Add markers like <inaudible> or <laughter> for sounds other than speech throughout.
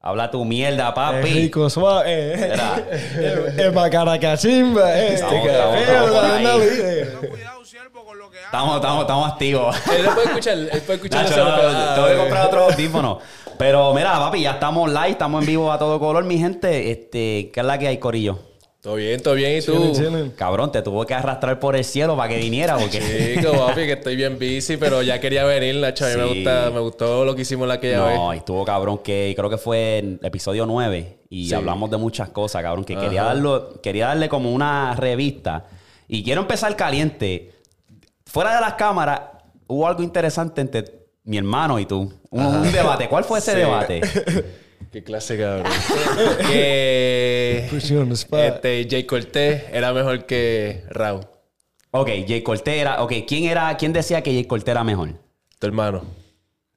Habla tu mierda, Es papi. rico, suave. <laughs> Eh, Macaracachimba. Eh, Estamos, este estamos, café, estamos lo Estamos, estamos, estamos activos. <laughs> Él no puede escuchar, él puede escuchar Nacho, no, no, tengo que comprar otro audífono. Pero mira, papi, ya estamos live, estamos en vivo a todo color, mi gente. Este, ¿qué es la que hay, Corillo? Todo bien, todo bien. ¿Y tú? Chilling, chilling. Cabrón, te tuvo que arrastrar por el cielo para que viniera, porque. <laughs> Chico, papi, que estoy bien busy, pero ya quería venir, Nacho. A mí me, Sí. gusta, me gustó lo que hicimos la aquella vez. No, y estuvo cabrón que creo que fue en episodio 9 y Sí. hablamos de muchas cosas, cabrón, que Ajá. quería darlo, quería darle como una revista. Y quiero empezar caliente. Fuera de las cámaras, hubo algo interesante entre mi hermano y tú. Un, un debate. ¿Cuál fue ese Sí. debate? <laughs> Qué clase, cabrón. <laughs> que <laughs> este, Jay Cortés era mejor que Raúl, Ok, Jay Cortés era. Ok, ¿quién era, quién decía que Jay Cortés era mejor? tu hermano.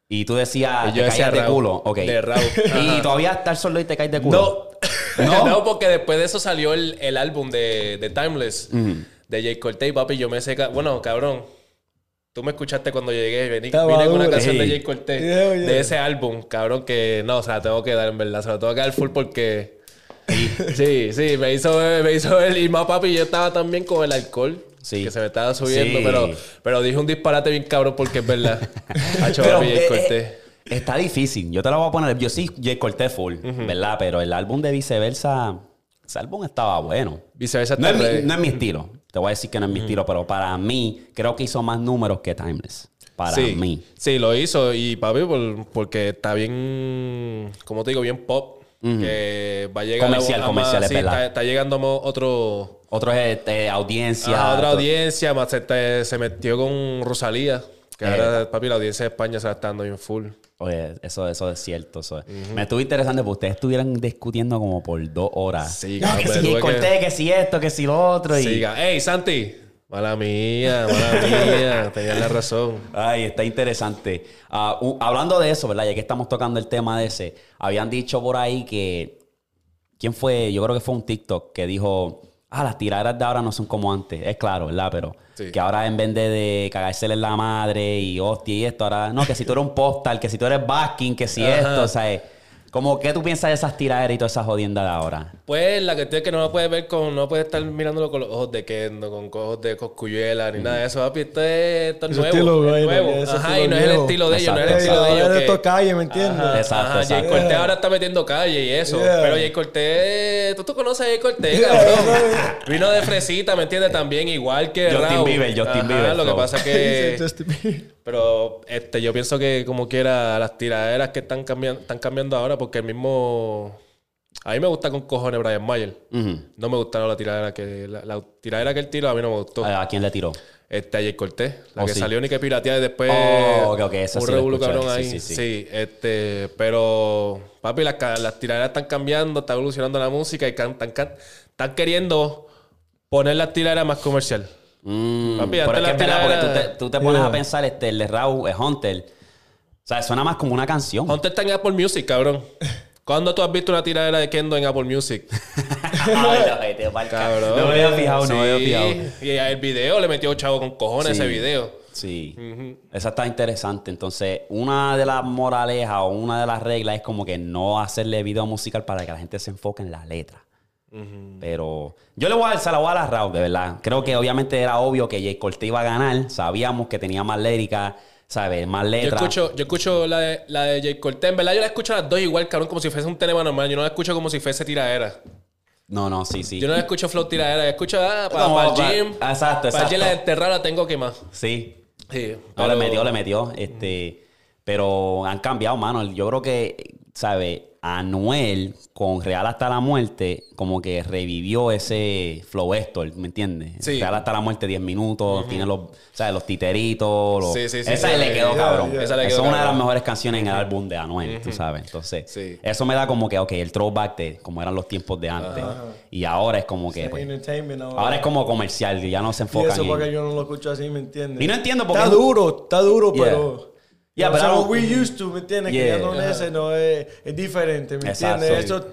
Y tú decías, Y yo te decía caías de culo. Ok. De Raúl. <laughs> Y todavía estás solo y te caes de culo. No. ¿No? no, porque después de eso salió el, el álbum de, de Timeless de Jay Cortés y papi, yo me sé. Bueno, cabrón. Tú me escuchaste cuando llegué. Vení, vine con una canción de. Jay. Yeah, yeah. De ese álbum, cabrón, que no, se la tengo que dar en verdad. Se la tengo que dar full porque. <laughs> Sí, sí, me hizo, me hizo él. Y más papi, yo estaba también con el alcohol. Sí. Que se me estaba subiendo, Sí. pero, pero dije un disparate bien cabrón porque es verdad. <laughs> Hacho, Pero, papi, Jay eh, eh, está difícil. Yo te lo voy a poner. Yo sí, Jay Cortés full, ¿verdad? Pero el álbum de viceversa, ese álbum estaba bueno. Viceversa No es, mi, no es mi estilo. Te voy a decir que no es mi estilo, pero para mí, creo que hizo más números que Timeless. Para sí, mí. Sí, lo hizo. Y papi, por- porque está bien, como te digo, bien pop. Que va a llegar Comercial, a, comercial, más, sí. Está, está llegando mo- otro, Otros este, audiencia. a otra audiencia. Más se, se metió con Rosalía. Que Eh. ahora, papi, la audiencia de España se la está dando bien full. Oye, eso, eso es cierto. Eso es. Me estuvo interesante porque ustedes estuvieran discutiendo como por dos horas. Sí, No, cabrón, que si Jay que- que si esto, que si lo otro. Y... Siga. ¡Ey, Santi! Mala mía, mala <laughs> mía. Tenías la razón. Ay, está interesante. Ah, hablando de eso, ¿verdad? Ya que estamos tocando el tema de ese, habían dicho por ahí que. ¿Quién fue? Yo creo que fue un TikTok que dijo. Ah, las tiraderas de ahora no son como antes. Es claro, ¿verdad? Pero Sí. que ahora en vez de, de cagársele en la madre y hostia y esto, ahora. No, que si tú eres un postal, que si tú eres basking, que si Ajá. esto, o sea. Como, ¿qué tú piensas de esas tiraderas y todas esas jodiendas de ahora? Pues la cuestión es que no lo puedes ver con, no puedes estar mirándolo con los ojos de Kendo, con ojos de coscuyuela, ni nada de eso, papi. Esto es, esto es nuevo. estilo, es güey, nuevo. ese Ajá, y no es el estilo de ellos, no es el estilo de ellos. de que- esto calle, ¿me entiendes? Ajá, Exacto, ajá, Jay. Cortés ahora está metiendo calle y eso. Yeah. Pero Jay Cortés, tú, tú conoces a Jay Cortés, cabrón. Vino de fresita, ¿me entiendes? También igual que Justin Raúl. Bieber, Justin Ajá, Bieber, Lo que pasa es que... <laughs> Pero este, yo pienso que como quiera las tiraderas que están cambiando, están cambiando ahora porque el mismo... A mí me gusta con cojones Brian Mayer. No me gustaron la tiradera que... La, la tiradera que él tiró a mí no me gustó. ¿A quién le tiró? Este, a Jay Cortés. La Oh, que sí. salió ni que piratear y después... Oh, ok, ok, esa Un sí revuelo cabrón ahí. sí, Sí, sí. este... Pero... Papi, las, tiraderas están cambiando, está evolucionando la música y can- están, can- están queriendo poner las tiraderas más comercial. Mm, Papi, pero es que es verdad, porque tú te, tú te pones Yeah. a pensar, este, el de Raúl, es Hunter. O sea, suena más como una canción. Hunter está en Apple Music, cabrón. ¿Cuándo tú has visto una tiradera de Kendo en Apple Music? <laughs> Ay, Cabrón. No me había fijado, no me había Sí. fijado. Y el video le metió chavo con cojones Sí. ese video. Sí. Esa está interesante. Entonces, una de las moralejas o una de las reglas es como que no hacerle video musical para que la gente se enfoque en la letra. Pero yo le voy a dar, se la voy a dar a Raúl, de verdad. Creo que obviamente era obvio que Jay Cortés iba a ganar. Sabíamos que tenía más lírica, ¿sabes? Más Yo letra. escucho, yo escucho la de, la de Jay Cortez. En verdad, yo la escucho a las dos igual, cabrón, como si fuese un tema normal. Yo no la escucho como si fuese tiradera. No, no, sí, sí. Yo no la escucho flow tiradera. Yo escucho ah, para Como el pa- gym. exacto, Para el exacto. gym la tengo que más. Sí. Sí. No, le pero- metió, le metió. Este, pero han cambiado, mano. Yo creo que, ¿sabes? Anuel, con Real hasta la muerte, como que revivió ese flow Héctor, ¿me entiendes? Sí. Real hasta la muerte, 10 minutos, tiene los, ¿sabes? Los titeritos. los- Sí, sí, sí, Esa sí. le quedó cabrón. yeah. Esa le Esa quedó es una de las mejores canciones en el álbum de Anuel, tú sabes. Entonces, Sí. eso me da como que, ok, el throwback de como eran los tiempos de antes. Y ahora es como que, pues, Entertainment ahora. ahora es como comercial, ya no se Y enfocan eso en... porque yo no lo escucho así, ¿me entiendes? Y no entiendo por qué- Está duro, está duro, Yeah. pero... Yeah, I so don't- we used to, ¿me entiendes? Yeah. Que ya no es ese, no es, es diferente, ¿me Exacto. entiendes? Eso,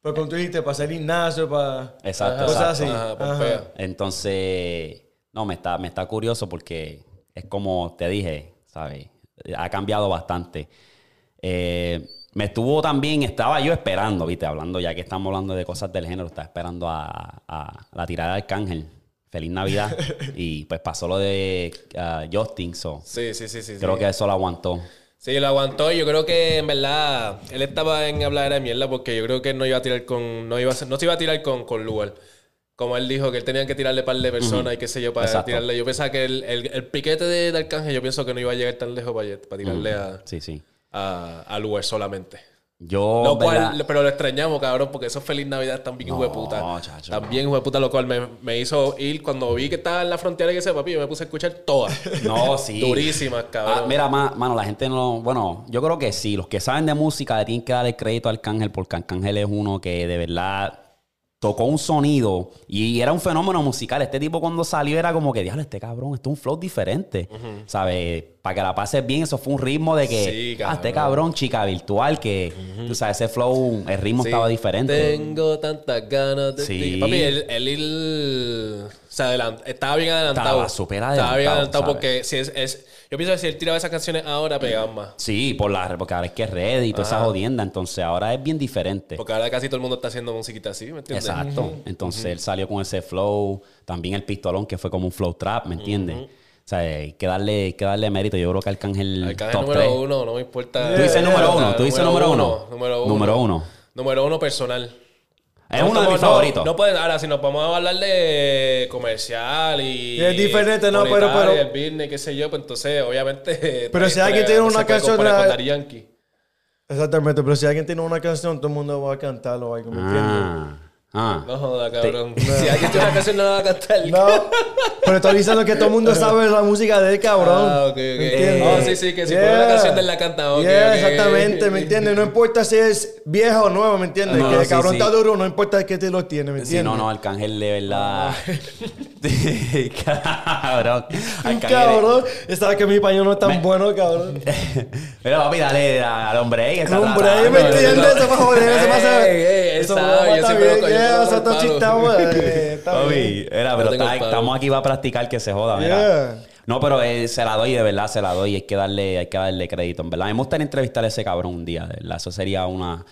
pues como tú dijiste, para hacer gimnasio, para... Exacto, Cosas exacto. así. Ajá. Entonces, no, me está, me está curioso porque es como te dije, ¿sabes? Ha cambiado bastante. Eh, me estuvo también, estaba yo esperando, viste, hablando ya que estamos hablando de cosas del género, estaba esperando a, a la tirada de Arcángel. Feliz Navidad. <laughs> y pues pasó lo de ah, Justin, so. Sí, sí, sí, sí. Creo sí. que eso lo aguantó. Sí, lo aguantó. Yo creo que en verdad él estaba en hablar de mierda porque yo creo que no iba a tirar con. No, iba a ser- no se iba a tirar con, con Lugar. Como él dijo, que él tenía que tirarle par de personas y qué sé yo para Exacto. tirarle. Yo pensaba que el, el, el piquete de, de Arcángel, yo pienso que no iba a llegar tan lejos para, para tirarle a, Sí, sí. a, a Lugar solamente. Yo, Lo cual, ¿verdad? pero lo extrañamos, cabrón, porque esos Feliz Navidad bien No, hueputa. chacho. También hueputa, lo cual me, me hizo ir cuando vi que estaba en la frontera y que ese papi, yo me puse a escuchar todas. <laughs> No, sí. Durísimas, cabrón. Ah, mira, ma- mano, la gente no. Bueno, yo creo que sí. Los que saben de música le tienen que dar el crédito a Arcángel porque Arcángel es uno que de verdad tocó un sonido y era un fenómeno musical. Este tipo cuando salió era como que, diablo, este cabrón, esto es un flow diferente. ¿Sabes? Para que la pases bien, eso fue un ritmo de que, Sí, ah, este cabrón. cabrón, chica virtual, que, tú sabes, ese flow, el ritmo Sí. estaba diferente. Tengo tantas ganas de Sí. ti. Papi, él, él, él se estaba bien adelantado. Estaba súper Estaba bien adelantado, adelantado ¿sabes? porque si es, es- yo pienso que si él tiraba esas canciones ahora pegaban más. Sí, por la, porque ahora es que es ready y toda esa jodienda. Entonces ahora es bien diferente. Porque ahora casi todo el mundo está haciendo musiquita así, ¿me entiendes? Exacto. Entonces él salió con ese flow. También el pistolón, que fue como un flow trap, ¿me entiendes? O sea, hay que darle, hay que darle mérito. Yo creo que Arcángel, Arcángel top número 3. uno, no me importa. Tú dices número uno, tú dices número uno. Número uno. Número uno. Número uno personal. Es No uno de mis no, favoritos. No pueden, ahora, si nos vamos a hablar de comercial y. Y es diferente, no, pero- pero- el business, qué sé yo, pues entonces, obviamente. <laughs> Pero si eh, alguien eh, tiene una canción. Exactamente, pero si alguien tiene una canción, todo el mundo va a cantarlo o algo, ¿me entiendes? Ah. Ah. No joda, cabrón. <laughs> Si alguien tiene una canción, no la va a cantar. No, pero estoy diciendo que todo el mundo <laughs> sabe la música de él, cabrón. Ah, ok, ok. Oh, sí, sí, que si pone una canción de él la canta, ok, Yeah, ok. exactamente, ¿me entiendes? No importa si es vieja o nueva, ¿me entiendes? No, que el sí, cabrón sí. está duro, no importa qué te lo tiene, ¿me Sí, entiendes? no, no, Arcángel de verdad. <laughs> cabrón. Un Arcángel- cabrón, sabes que mi español no es tan bueno, cabrón. <laughs> Pero papi, dale al hombre está Hombre, tratando. ¿me entiendes? Eso para joder, eso pasa. Eso sabe, va a yo siempre lo- eh. Papi, era, pero estamos aquí para practicar que se joda, mira. No, pero eh, se la doy, de verdad, se la doy. Hay que darle, hay que darle crédito, en verdad. Me gustaría entrevistar a ese cabrón un día, de verdad. Eso sería una...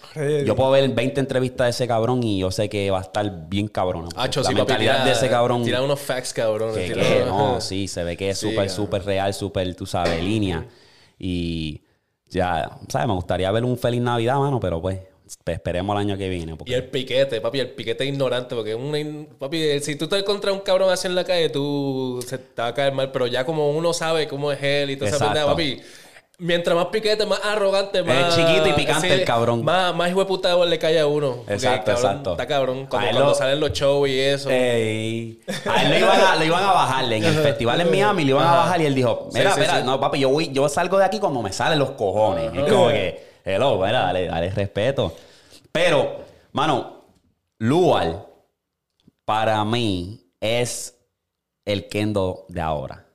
Yo puedo ver 20 entrevistas de ese cabrón y yo sé que va a estar bien cabrón. Hacho, la sí, mentalidad tira- de ese cabrón... Tira unos facts, cabrón. que, tira- que no, sí, se ve que es Sí, súper, cabrón. súper real, súper, tú sabes, línea. Y ya, ¿sabes? Me gustaría ver un feliz Navidad, mano, pero pues esperemos el año que viene. Y el piquete, papi, el piquete ignorante, porque es una in- papi, si tú te encuentras un cabrón así en la calle, tú se te va a caer mal, pero ya como uno sabe cómo es él y toda esa pendeja, papi, mientras más piquete, más arrogante, más chiquito y picante el cabrón. Más, más hijo de le cae a uno. Exacto, cabrón, exacto. Está cabrón. Cuando, cuando lo- salen los shows y eso. Ey. A él lo iban a, lo iban a bajarle en el festival en Miami, lo iban a bajar y él dijo, mira, sí, mira, no, papi, yo voy, yo salgo de aquí cuando me salen los cojones. Es como que, hello, mira, dale, dale respeto. Pero, mano, Lual, para mí, es el Kendo de ahora.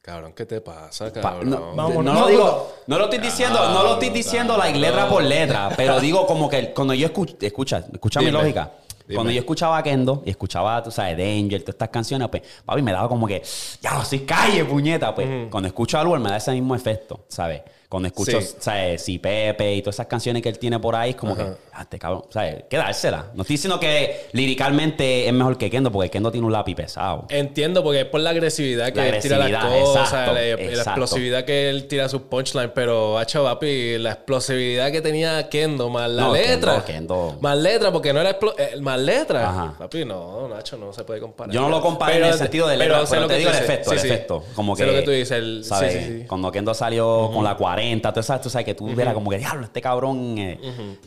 Cabrón, ¿qué te pasa, Pa- cabrón? no, Vámonos. no lo digo, no lo estoy diciendo, no lo estoy diciendo like, cabrón. letra por letra, pero digo como que cuando yo escucho, escucha, escucha mi lógica. dime. Cuando yo escuchaba a Kendo y escuchaba, tú sabes, Danger, todas estas canciones, pues, papi, me daba como que, ya no soy calle, puñeta. Pues, cuando escucho a Luar me da ese mismo efecto, ¿sabes? Cuando escucho, Sí. ¿sabes? Si Pepe y todas esas canciones que él tiene por ahí, es como que, ah, este cabrón, ¿sabes? Que dársela. No estoy diciendo que liricalmente es mejor que Kendo, porque Kendo tiene un lápiz pesado. Entiendo, porque es por la agresividad que La él tira las cosas, exacto, la, explosividad que él tira sus punchlines, pero, hacho, papi, la explosividad que tenía Kendo, más la No, letra. Kendo- Kendo- Más letra, porque no era eh, más letra. Ajá. Papi, no, Nacho, no se puede comparar. Yo no lo comparo en el sentido de letra, pero, lo te que digo el efecto, Sí, el sí. efecto. Como Sé que, lo que tú dices. El, ¿sabes? Cuando Kendo salió con la 40, tú sabes, tú sabes que tú vieras como que, diablo, este cabrón. eh".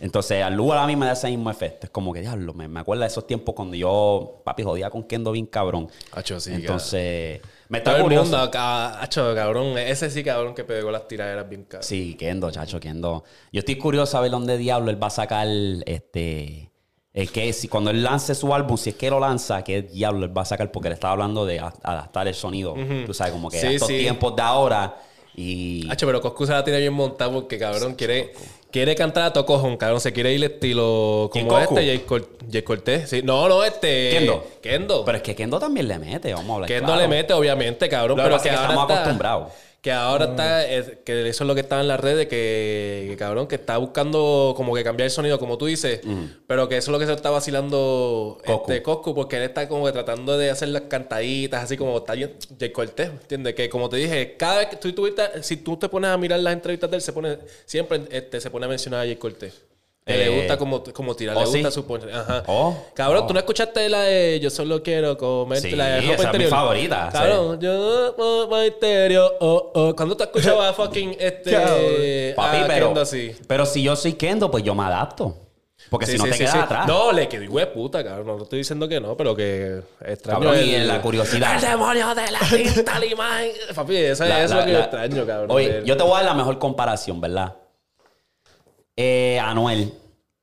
Entonces, al lugar a mí me da ese mismo efecto. Es como que, diablo, me, me acuerda de esos tiempos cuando yo, papi, jodía con Kendo bien cabrón. Hacho, sí, Entonces, me Todo está el curioso. mundo, ca- hacho, cabrón. Ese sí, cabrón, que pegó las tiraderas bien cabrón. Sí, Kendo, chacho, Kendo. Yo estoy curioso a ver dónde diablo él va a sacar este. Es que si cuando él lance su álbum, si es que lo lanza, ¿qué diablo él va a sacar? Porque le estaba hablando de adaptar el sonido. Tú sabes, como que Sí, estos sí. tiempos de ahora. Y. Hacho, pero Coscu se la tiene bien montada porque, cabrón, quiere, quiere cantar a tocojón, cabrón. Se quiere ir estilo ¿Quién, como este, Jay, Cor- Jay Cortés. Sí. No, no, este... Kendo. Kendo. Pero es que Kendo también le mete, vamos a hablar. Kendo claro. le mete, obviamente, cabrón. Lo pero que que ahora estamos está- acostumbrados. Que ahora está, es- que eso es lo que está en las redes, que, que cabrón, que está buscando como que cambiar el sonido, como tú dices, pero que eso es lo que se está vacilando Coscu. este Coscu, porque él está como que tratando de hacer las cantaditas, así como está Jay Cortez, ¿entiendes? Que como te dije, cada vez que tú, tú si tú te pones a mirar las entrevistas de él, se pone, siempre este, se pone a mencionar a Jay Cortez. Que Eh, le gusta como, como tirar, ¿oh, le gusta sí? su ponche. Ajá. Oh, Cabrón, ¿tú no escuchaste la de Yo solo quiero comer Sí, la de esa ropa es mi favorita, sí. Cabrón, yo ropa interior, oh, oh. Cuando te escuchabas a <laughs> fucking este. Papi, pero, Kendo así. pero si yo soy Kendo, pues yo me adapto. Porque Sí, si no sí, te quedas sí. atrás. No, le quedó hijo de puta, cabrón. No estoy diciendo que no, pero que extraño Cabrón, y en la curiosidad. <laughs> El demonio de la tinta, la imagen. Papi, eso, La- eso la- es lo que yo extraño, cabrón. Oye, yo te voy a dar la mejor comparación, ¿verdad? Eh, Anuel.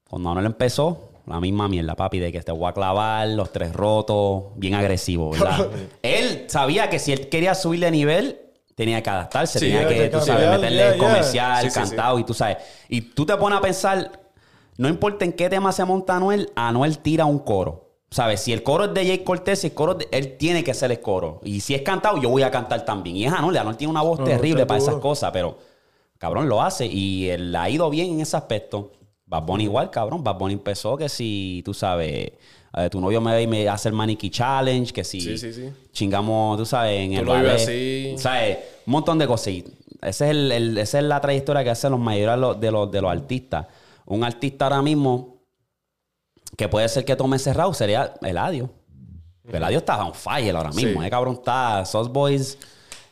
Cuando Anuel empezó, la misma mierda, papi, de que te voy a clavar, los tres rotos, bien agresivo, ¿verdad? <laughs> él sabía que si él quería subir de nivel, tenía que adaptarse, Sí, tenía que, tú que sabes, meterle ya, el comercial, Sí, sí, cantado y tú sabes. Y tú te pones a pensar, no importa en qué tema se monta Anuel, Anuel tira un coro. ¿Sabes? Si el coro es de Jay Cortez, si el coro es de- él tiene que ser el coro. Y si es cantado, yo voy a cantar también. Y es Anuel, Anuel tiene una voz No, terrible para esas cosas, pero cabrón lo hace y él ha ido bien en ese aspecto. Bad Bunny igual, cabrón. Bad Bunny empezó que si, tú sabes, eh, tu novio me ve y me hace el Maniquí Challenge, que si Sí, sí, sí. chingamos, tú sabes, en el ballet. así. ¿Sabes? Un montón de cosas. Y Ese es el, el- esa es la trayectoria que hacen los mayores de los, de los, de los artistas. Un artista ahora mismo que puede ser que tome cerrado sería Eladio. Eladio está on fire ahora mismo. Sí. Eh, cabrón, está Sauce Boys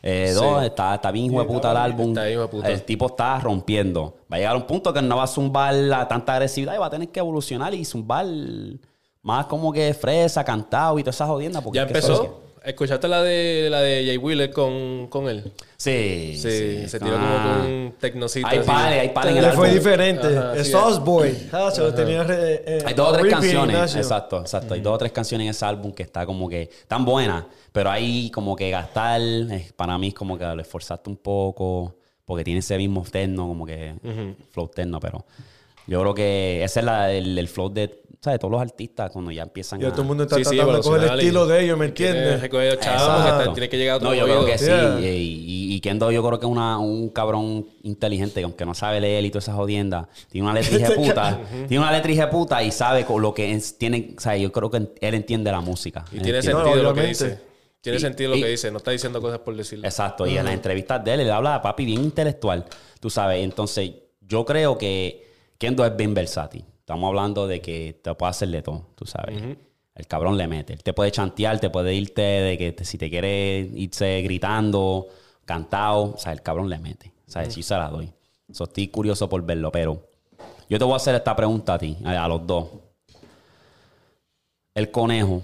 eh, Sí. dos, está, está bien hijo de puta el álbum. Está bien hijo de puta. El tipo está rompiendo. Va a llegar a un punto que no va a zumbar la tanta agresividad y va a tener que evolucionar y zumbar más como que fresa, cantado y todas esas jodiendas. porque ¿Ya es empezó? ¿Escuchaste la de la de Jay Wheeler con, con él? que- Sí, Sí, se tiró Ah. como con un tecnocito. Hay así. pares, hay pares en el Le fue álbum. diferente. Ajá, sí, Sauce Boy. Ah, se lo tenía re- eh, Hay dos o tres canciones, Ignacio. exacto, exacto. Hay dos o tres canciones en ese álbum que está como que tan buenas, pero ahí como que gastar, eh, para mí es como que lo esforzaste un poco, porque tiene ese mismo terno, como que flow terno, pero yo creo que ese es la- el, el flow de, ¿sabes? todos los artistas cuando ya empiezan Y a... todo el mundo está Sí, sí, tratando de coger el estilo de ellos, ¿me entiendes? tiene que llegar a otro No, yo creo que sí. Yeah. Y, y- y Kendo yo creo que es una- un cabrón inteligente, que aunque no sabe leer y todas esas jodiendas, tiene una letra de <laughs> puta, tiene una letra de puta y sabe con lo que es- tiene, o sea, yo creo que él entiende la música. Y tiene entiende- sentido No, lo que dice. Tiene Y- sentido lo y- que dice. No está diciendo cosas por decirlo. Exacto, y en las entrevistas de él, él habla de papi bien intelectual, tú sabes. Entonces, yo creo que Kendo es bien versátil. Estamos hablando de que te puede hacer de todo, tú sabes. El cabrón le mete. Él te puede chantear, te puede irte de que te- si te quiere irse gritando, cantado, o sea, el cabrón le mete. O sea, sí se la doy. So, estoy curioso por verlo, pero yo te voy a hacer esta pregunta a ti, a, a los dos. ¿El conejo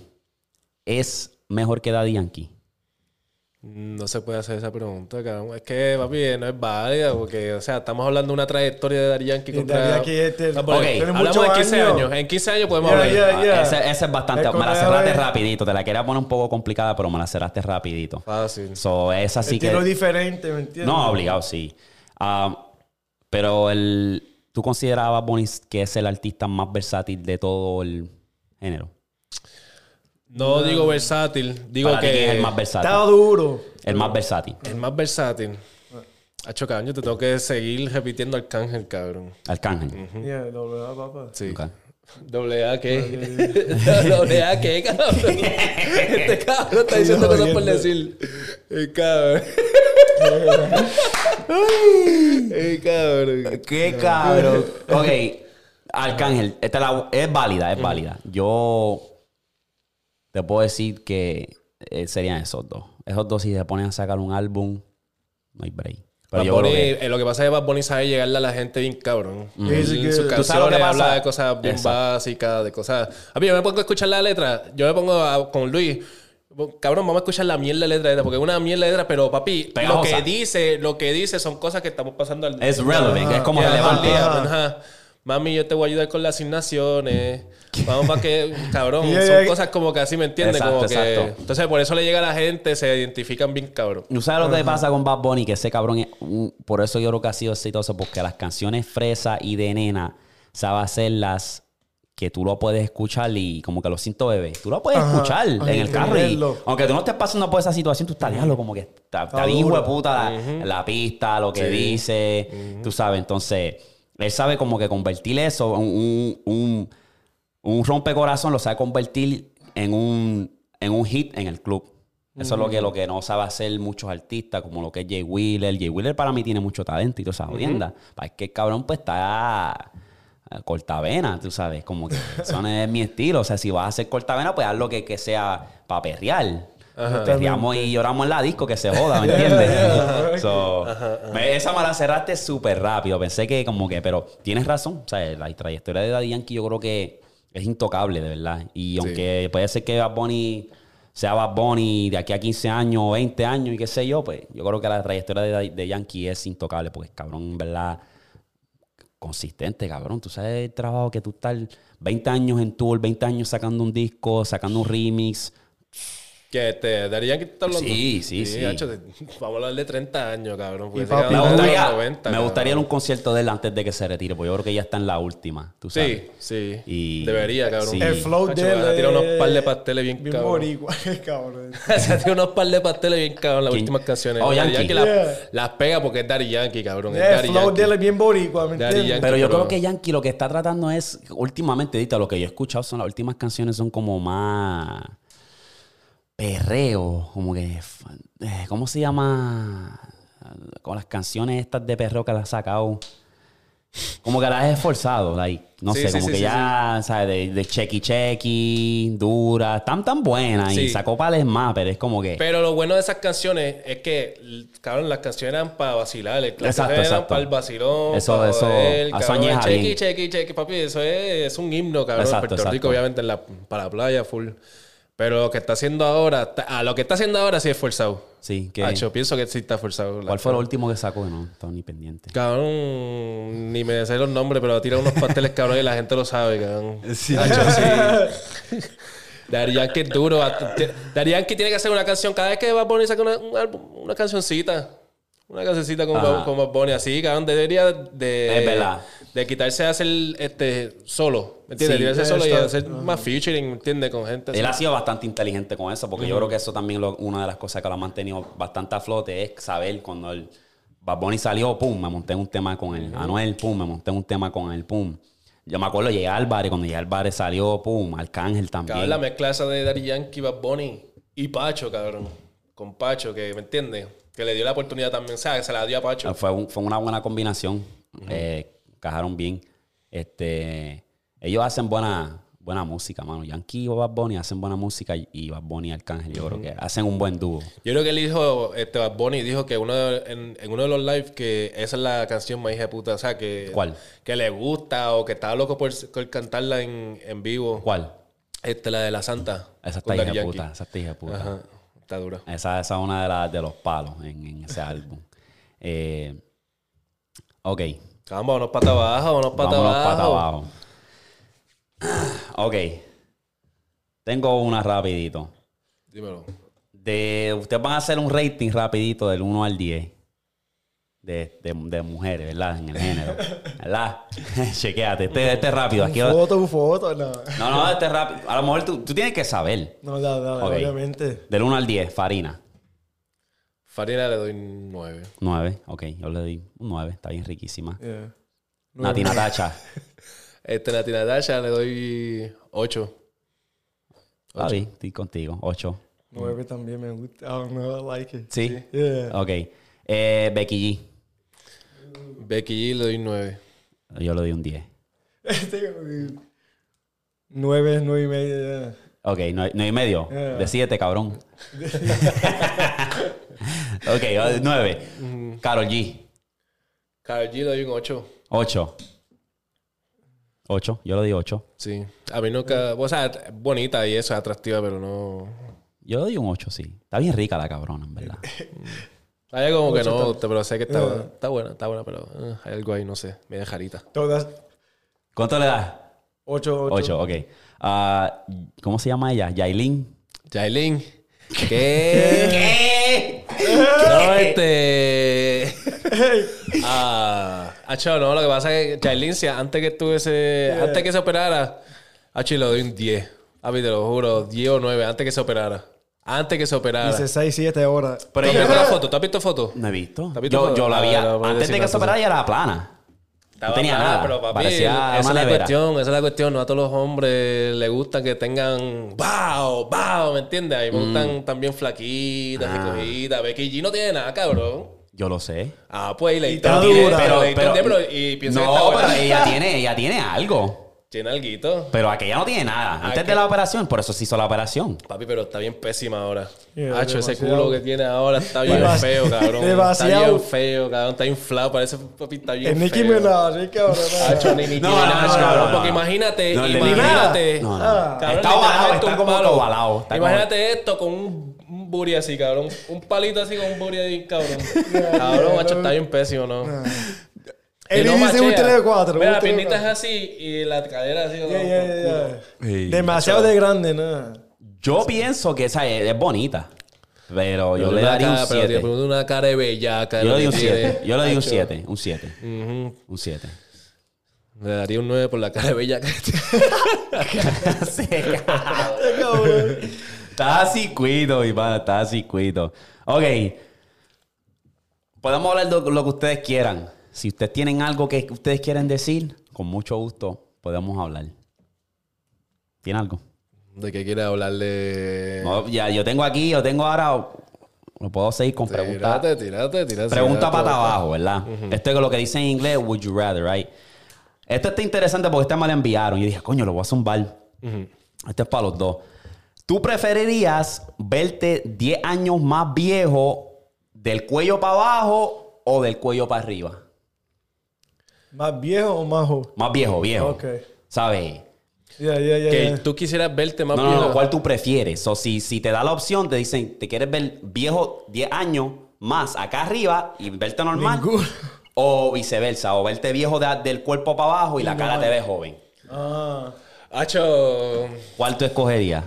es mejor que Daddy Yankee? No se puede hacer esa pregunta, cabrón. Es que, papi, no es válida porque, o sea, estamos hablando de una trayectoria de Daddy Yankee contra... Daddy Yankee este- Ah, pues, Ok. Hablamos de 15 años. años. En 15 años podemos Yeah, hablar. yeah, yeah. Ah, Ese, ese es bastante. Me la cerraste rapidito. Te la quería poner un poco complicada, pero me la cerraste rapidito. Fácil. So, esa sí el que. estilo diferente, ¿me entiendes? No, obligado, sí. Ah, pero el. ¿Tú considerabas Bonis que es el artista más versátil de todo el género? No digo versátil, digo Para ti, que... ¿quién es el más versátil? Está duro. El más versátil. El más versátil. Hacho, cabrón, yo te tengo que seguir repitiendo Arcángel, cabrón. Arcángel. Yeah, doble A, papá. Sí. Ok. Doble A, ¿qué? <laughs> Doble A, ¿qué, cabrón? Este cabrón está diciendo cosas por decir. El cabrón. <laughs> El cabrón. ¡Qué cabrón! ok. Arcángel, esta la- es válida, es válida. Yo te puedo decir que eh, serían esos dos. Esos dos, si se ponen a sacar un álbum, no hay break. Pero Bad yo creo Bunny, que- eh, lo que pasa es que Bad Bunny sabe llegarle a la gente bien cabrón. Sí, sí, En que- sus ¿Tú sabes lo que pasa? habla de cosas bien Exacto. básicas, de cosas... A mí yo me pongo a escuchar la letra, yo me pongo a- con Luis... Cabrón, vamos a escuchar la mierda de letra, esta, porque es una mierda de letra, pero papi, lo que dice, lo que dice son cosas que estamos pasando al es relevant, es como relevante. Mami, yo te voy a ayudar con las asignaciones. Vamos para que, <laughs> cabrón, son cosas como que así me entiendes. Exacto, como que, exacto. Entonces, por eso le llega a la gente, se identifican bien, cabrón. ¿Tú sabes lo que pasa con Bad Bunny? Que ese cabrón es un- por eso yo creo que ha sido exitoso, porque las canciones fresa y de nena sabe hacerlas que tú lo puedes escuchar y como que lo siento bebé. Tú lo puedes Ajá, escuchar en el carro y aunque tú no estés pasando por esa situación, tú estás diablo como que está, está bien hijo de puta la, la pista, lo que Sí. dice, tú sabes. Entonces, él sabe como que convertir eso, un, un, un, rompecorazón lo sabe convertir en un, en un hit en el club. Eso es lo que, lo que no sabe hacer muchos artistas, como lo que es Jay Wheeler. Jay Wheeler para mí tiene mucho talento y toda esa jodienda. Es que el cabrón pues está a cortavena, tú sabes, como que eso no es mi estilo. O sea, si vas a hacer cortavena, pues haz lo que, que sea para perrear. Perreamos y lloramos en la disco, que se joda, ¿me <laughs> entiendes? So, esa me la cerraste súper rápido. Pensé que como que, pero tienes razón. O sea, la trayectoria de Daddy Yankee yo creo que es intocable, de verdad. Y aunque puede ser que Bad Bunny sea Bad Bunny de aquí a 15 años o 20 años y qué sé yo, pues yo creo que la trayectoria de, de Yankee es intocable porque, cabrón, en verdad, consistente, cabrón. Tú sabes el trabajo que tú estás 20 años en tour, 20 años sacando un disco, sacando un remix. Que este, Daddy Yankee está hablando. Sí, sí, sí. hacho, de- vamos a hablar de 30 años, cabrón. porque papi, Me gustaría, 90, me gustaría ir a un concierto de él antes de que se retire, porque yo creo que ya está en la última, tú sabes. Sí, sí. Y- Debería, cabrón. Sí. El flow Hacho, de él. van a tirar unos par de pasteles bien, Bien <laughs> cabrón. boricua, <laughs> cabrón. Se ha tirado unos par de pasteles bien cabrón las ¿Quién? últimas canciones. Oh, Yankee. Yankee Yeah. las, las pega porque es Daddy Yankee, cabrón. Es El flow Yankee. de él es bien boricua. Pero yo creo que Yankee lo que está tratando es, últimamente, ahorita, lo que yo he escuchado son las últimas canciones son como más perreo, como que, eh, ¿cómo se llama? Con las canciones estas de perreo que las ha sacado. Como que las he esforzado, like, no Sí, sé, sí, como sí, que ya, ¿sabes? De, de checky checky, dura, tan tan buenas y sacó pales más, pero es como que... Pero lo bueno de esas canciones es que, cabrón, las canciones eran para vacilar. Las Exacto, canciones eran para el vacilón. Eso- para eso- eso cabrón, chequi, bien. chequi, chequi, papi. Eso es, es un himno, cabrón. Exacto, Puerto exacto. Rico, obviamente, en la, para la playa, full. Pero lo que está haciendo ahora, ah, lo que está haciendo ahora sí es forzado. sí, que... Ah, yo pienso que sí está forzado. ¿Cuál fue lo último que sacó? No, estaba ni pendiente. Cabrón, ni me sé los nombres, pero tira unos pasteles, cabrón, y la gente lo sabe, cabrón. <laughs> Sí. Hacho, sí. <laughs> Daddy Yankee es duro. Daddy Yankee tiene que hacer una canción. Cada vez que va a poner saca una, un álbum- una cancioncita. Una cancioncita con, Ajá. Bad- con Bad Bunny. Así, cabrón. Debería de... Es verdad. De quitarse a hacer este solo. ¿Me entiendes? Sí. Solo y hacer más featuring, ¿me entiendes? Con gente así. Él ha sido bastante inteligente con eso, porque yo creo que eso también lo- una de las cosas que lo ha mantenido bastante a flote es saber cuando el Bad Bunny salió, pum, me monté en un tema con él. Anuel, pum, me monté en un tema con él, pum. Yo me acuerdo, llegué al y cuando llegué al bar salió, pum, Arcángel también. Cabrón, la mezcla esa de Daddy Yankee, Bad Bunny y Pacho, cabrón. Con Pacho, que, ¿me entiendes? Que le dio la oportunidad también, o sea, que se la dio a Pacho. Fue, un- fue una buena combinación. Eh, encajaron bien. Este, ellos hacen buena, buena música, mano. Yankee y Bad Bunny hacen buena música y- Bad Bunny y Arcángel, yo creo que hacen un buen dúo. Yo creo que él dijo, este Bad Bunny dijo que uno de- en, en uno de los lives que esa es la canción más hija de puta, o sea, que... ¿Cuál? Que le gusta o que estaba loco por, por cantarla en, en vivo. ¿Cuál? Este, la de la Santa. Esa está hija de puta. Esa está hija de puta. Ajá, está dura. Esa, esa es una de, las de los palos en, en ese álbum. Eh, ok. Vamos, vámonos para abajo, vámonos para Vámonos abajo. para abajo. Ok. Tengo una rapidito. Dímelo. De, ustedes van a hacer un rating rapidito del 1 al 10. De, de, de mujeres, ¿verdad? En el género. <laughs> ¿Verdad? <laughs> Chequéate. Este, este es rápido. Aquí, no, Foto, foto, no. no, este es rápido. A lo mejor tú, tú tienes que saber. No, dale, dale, Ok. obviamente. Del 1 al 10, Farina. Farina le doy nueve. 9. Ok, yo le un 9. Está bien riquísima. Yeah. Nati Natacha. <laughs> Este, Nati Natasha le doy ocho. Javi, estoy contigo. 8. Nueve también me gusta. I don't know, I like it. ¿Sí? Yeah. Ok. Eh, Becky Becky G le doy nueve. G. Yo le di un 10. Este, nueve, nueve y media. yeah. Ok, 9 y medio. Yeah. De 7, cabrón. <laughs> <laughs> ok, 9. Carol G. Karol G le doy un ocho. 8. 8. Yo le di 8. Sí. A mí nunca... O sea, es bonita y eso, es atractiva, pero no... Yo le di un 8, sí. Está bien rica la cabrona, en verdad. <laughs> Hay como que Ocho no, pero sé que está, Yeah. está buena, está buena, pero eh, hay algo ahí, no sé, media jarita. Todas. ¿Cuánto le das? Ocho, ocho. 8, ok. Ah, ¿Cómo se llama ella? Yailin. Jailin. <laughs> ¿Qué? No, este. <laughs> Ah, acho, no, lo que pasa es que Jailin, si antes que estuviese, antes que se operara, Hacho, le doy un 10. Papi, te lo juro, 10 o 9 antes que se operara. Antes que se operara. Dice 6, 7 horas. Pero ¿Tú yo has visto la <laughs> foto? ¿Tú has visto foto? no he visto. ¿Te has visto Yo, foto? yo la vi. Ah, antes de que se operara ya era plana. No tenía plana, nada. Pero papi, Parecía esa es la cuestión, esa es la cuestión. No a todos los hombres les gusta que tengan ¡Wow! ¡Wow! ¿Me entiendes? A mí me gustan también flaquitas, Mm. Ah. recogidas. Becky G no tiene nada, cabrón. Yo lo sé. Ah, pues y le está dura. pero, le Pero- pero- pero- y piensa que No, está pero ella tiene, ella tiene algo. Tiene alguito. Pero aquella no tiene nada. Antes Aquel- de la operación, por eso se hizo la operación. Papi, pero está bien pésima ahora. Yeah, Hacho, ese demasiado. culo que tiene ahora está bien Demasi- feo, cabrón. demasiado. Está bien feo, cabrón. Está inflado. Parece papi, está bien Es Nicki feo. Minaj, sí, cabrón. Hacho, ni Nicki No, Minaj, no, no, cabrón. no, no. Porque imagínate, No, imagínate. No, no. Ah. Cabrón, está ovalado, literalmente está un como palo. ovalado. Está Imagínate esto con un, un booty así, cabrón. Un palito así con un booty ahí, cabrón. <laughs> cabrón, macho, está bien pésimo, ¿no? Él Y no dice un machea. 3 4. Mira, la piernita es así y la cadera así. Yeah, yeah, yeah, yeah. Sí. Demasiado de grande, ¿no? Yo pienso que esa es, es bonita. Pero yo Pero le daría un cara- pero 7. tiene una cara de bellaca. Yo le que un tiene. 7. Yo le doy un Hacho. 7. Un 7. Ujú. Un 7. Le daría un 9 por la cara de bellaca. <laughs> <laughs> Está así cuido, mi pana. Está así cuido. Ok. Podemos hablar de lo que ustedes quieran. Si ustedes tienen algo que ustedes quieren decir, con mucho gusto podemos hablar. ¿Tiene algo? ¿De qué quiere hablarle? No, ya, yo tengo aquí, yo tengo ahora. Lo puedo seguir con preguntas. Tírate, tírate, tírate. Pregunta para abajo, ¿verdad? Esto es lo que dice en inglés, would you rather, right? Esto está interesante porque este me lo enviaron. Y dije, coño, lo voy a zumbar. Este es para los dos. ¿Tú preferirías verte 10 años más viejo del cuello para abajo o del cuello para arriba? ¿Más viejo o más joven? Más viejo, viejo. Ok. ¿Sabes? Ya, ya, ya. Que tú quisieras verte más No, no, viejo. no, ¿cuál tú prefieres? O si, si te da la opción, te dicen, te quieres ver viejo 10 años más acá arriba y verte normal. Ninguno. O viceversa, o verte viejo de- del cuerpo para abajo y la cara te ve joven. Ah. Hacho, ¿Cuál tú escogerías?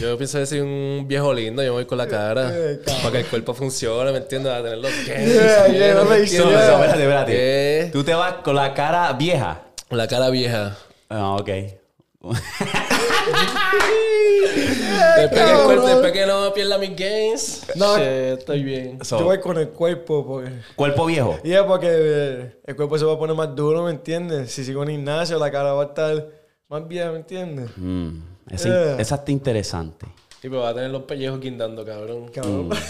Yo pienso decir un viejo lindo, yo me voy con la cara. Para que el cuerpo funcione, ¿me entiendes? A tener los Yeah, yeah, Yeah. espérate. Tú te vas con la cara vieja. La cara vieja. Ah, ok. <laughs> Después que, el cabrón. cuerpo, después que no pierda mis gains, No. shit, estoy bien. So, Yo voy con el cuerpo, porque... cuerpo viejo. Y es porque eh, el cuerpo se va a poner más duro, ¿me entiendes? Si sigo en gimnasio, la cara va a estar más vieja, ¿me entiendes? Mm, esa, Yeah. esa está interesante. Y pues va a tener los pellejos guindando, cabrón. Cabrón. Mm. <laughs>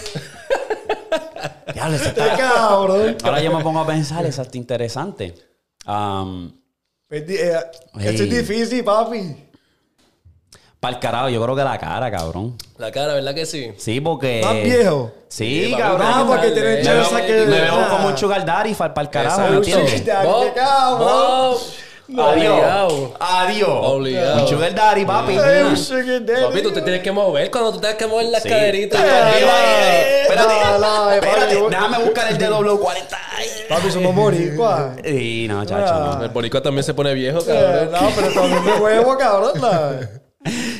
Esa Este está- cabrón. Ahora yo me pongo a pensar, esa está interesante. Um, Es eh, Eso Ey. es difícil, papi. para el carajo, yo creo que la cara, cabrón. La cara, ¿verdad que sí? Sí, porque. Más viejo. Sí, Sí, cabrón. Ah, porque tiene veo, chance que... me veo Ah. como un sugar daddy para el carajo, ¿me entiendes? Ya, cabrón. Adiós. Obligado. Adiós. Obligado. Un sugar daddy, papi. Ay, un sugar daddy. Papi, tú te tienes que mover cuando tú tengas que mover las Sí. caderitas. Eh, eh, Espérate, no, no, eh, espérate, papi, déjame buscar el de W40. Papi, somos boricuas. Y no, chacho, no. El boricua también se pone viejo, Eh, cabrón. No, pero también me huevo, cabrón.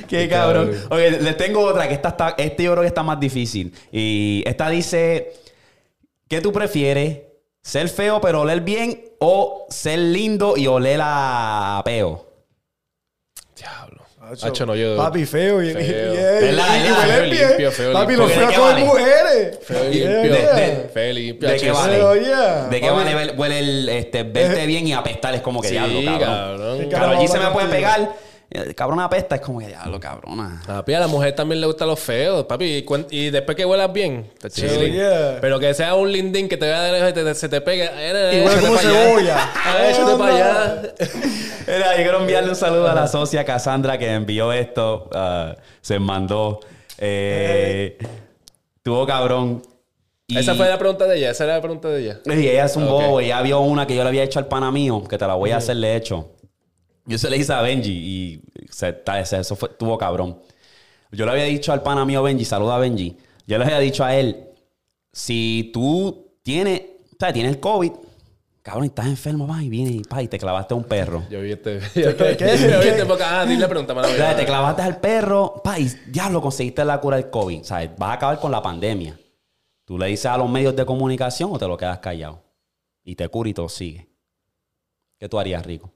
Qué cabrón. Oye, les tengo otra que esta está, este yo creo que está más difícil. Y esta dice, ¿qué tú prefieres? ¿Ser feo pero oler bien o ser lindo y oler a peo? Diablo. Hacho, no, yo. Papi, feo. Y, y, Feo. y- y- ¿Verdad, y Feo limpio, feo Papi, los ¿De feos son mujeres. Feo Yeah, limpio. de- Feo limpio. ¿De qué vale? Pero, yeah, ¿De qué papi. vale huele el este, verte bien y apestar? Es como que Sí, diablo, cabrón. cabrón. Claro, allí se me puede pegar. Eh, Cabrón apesta, es como que diablo, cabrona. Papi, a la mujer también le gustan los feos, papi. Y, y después que huelas bien, está chilling. yeah. Pero que sea un lindín que te vea de lejos y te- se te pegue. Eh, Y huele échate como cebolla. <laughs> Ah, échate para allá. <laughs> Era, yo quiero enviarle un saludo a la socia Cassandra que envió esto. ah, se mandó. Eh, tuvo cabrón. Y- Esa fue la pregunta de ella. Esa era la pregunta de ella. Y ella es un bobo. Ella vio una que yo le había hecho al pana mío, que te la voy a hacer de hecho. Yo se le hice a Benji y se- ta- se- eso fue, tuvo cabrón. Yo le había dicho al pana mío Benji, saluda a Benji. Yo le había dicho a él, si tú tienes, o sea, tienes el COVID, cabrón, y estás enfermo, va, y viene y, pa, y te clavaste a un perro. Yo vi este. <laughs> qué? <laughs> Yo vi este ¿Qué? porque, ah, dile pregunta, mala O sea, te clavaste al perro, pa, y diablo, conseguiste la cura del COVID. O sea, vas a acabar con la pandemia. Tú le dices a los medios de comunicación o te lo quedas callado. Y te cura y todo sigue. ¿Qué tú harías, Rico?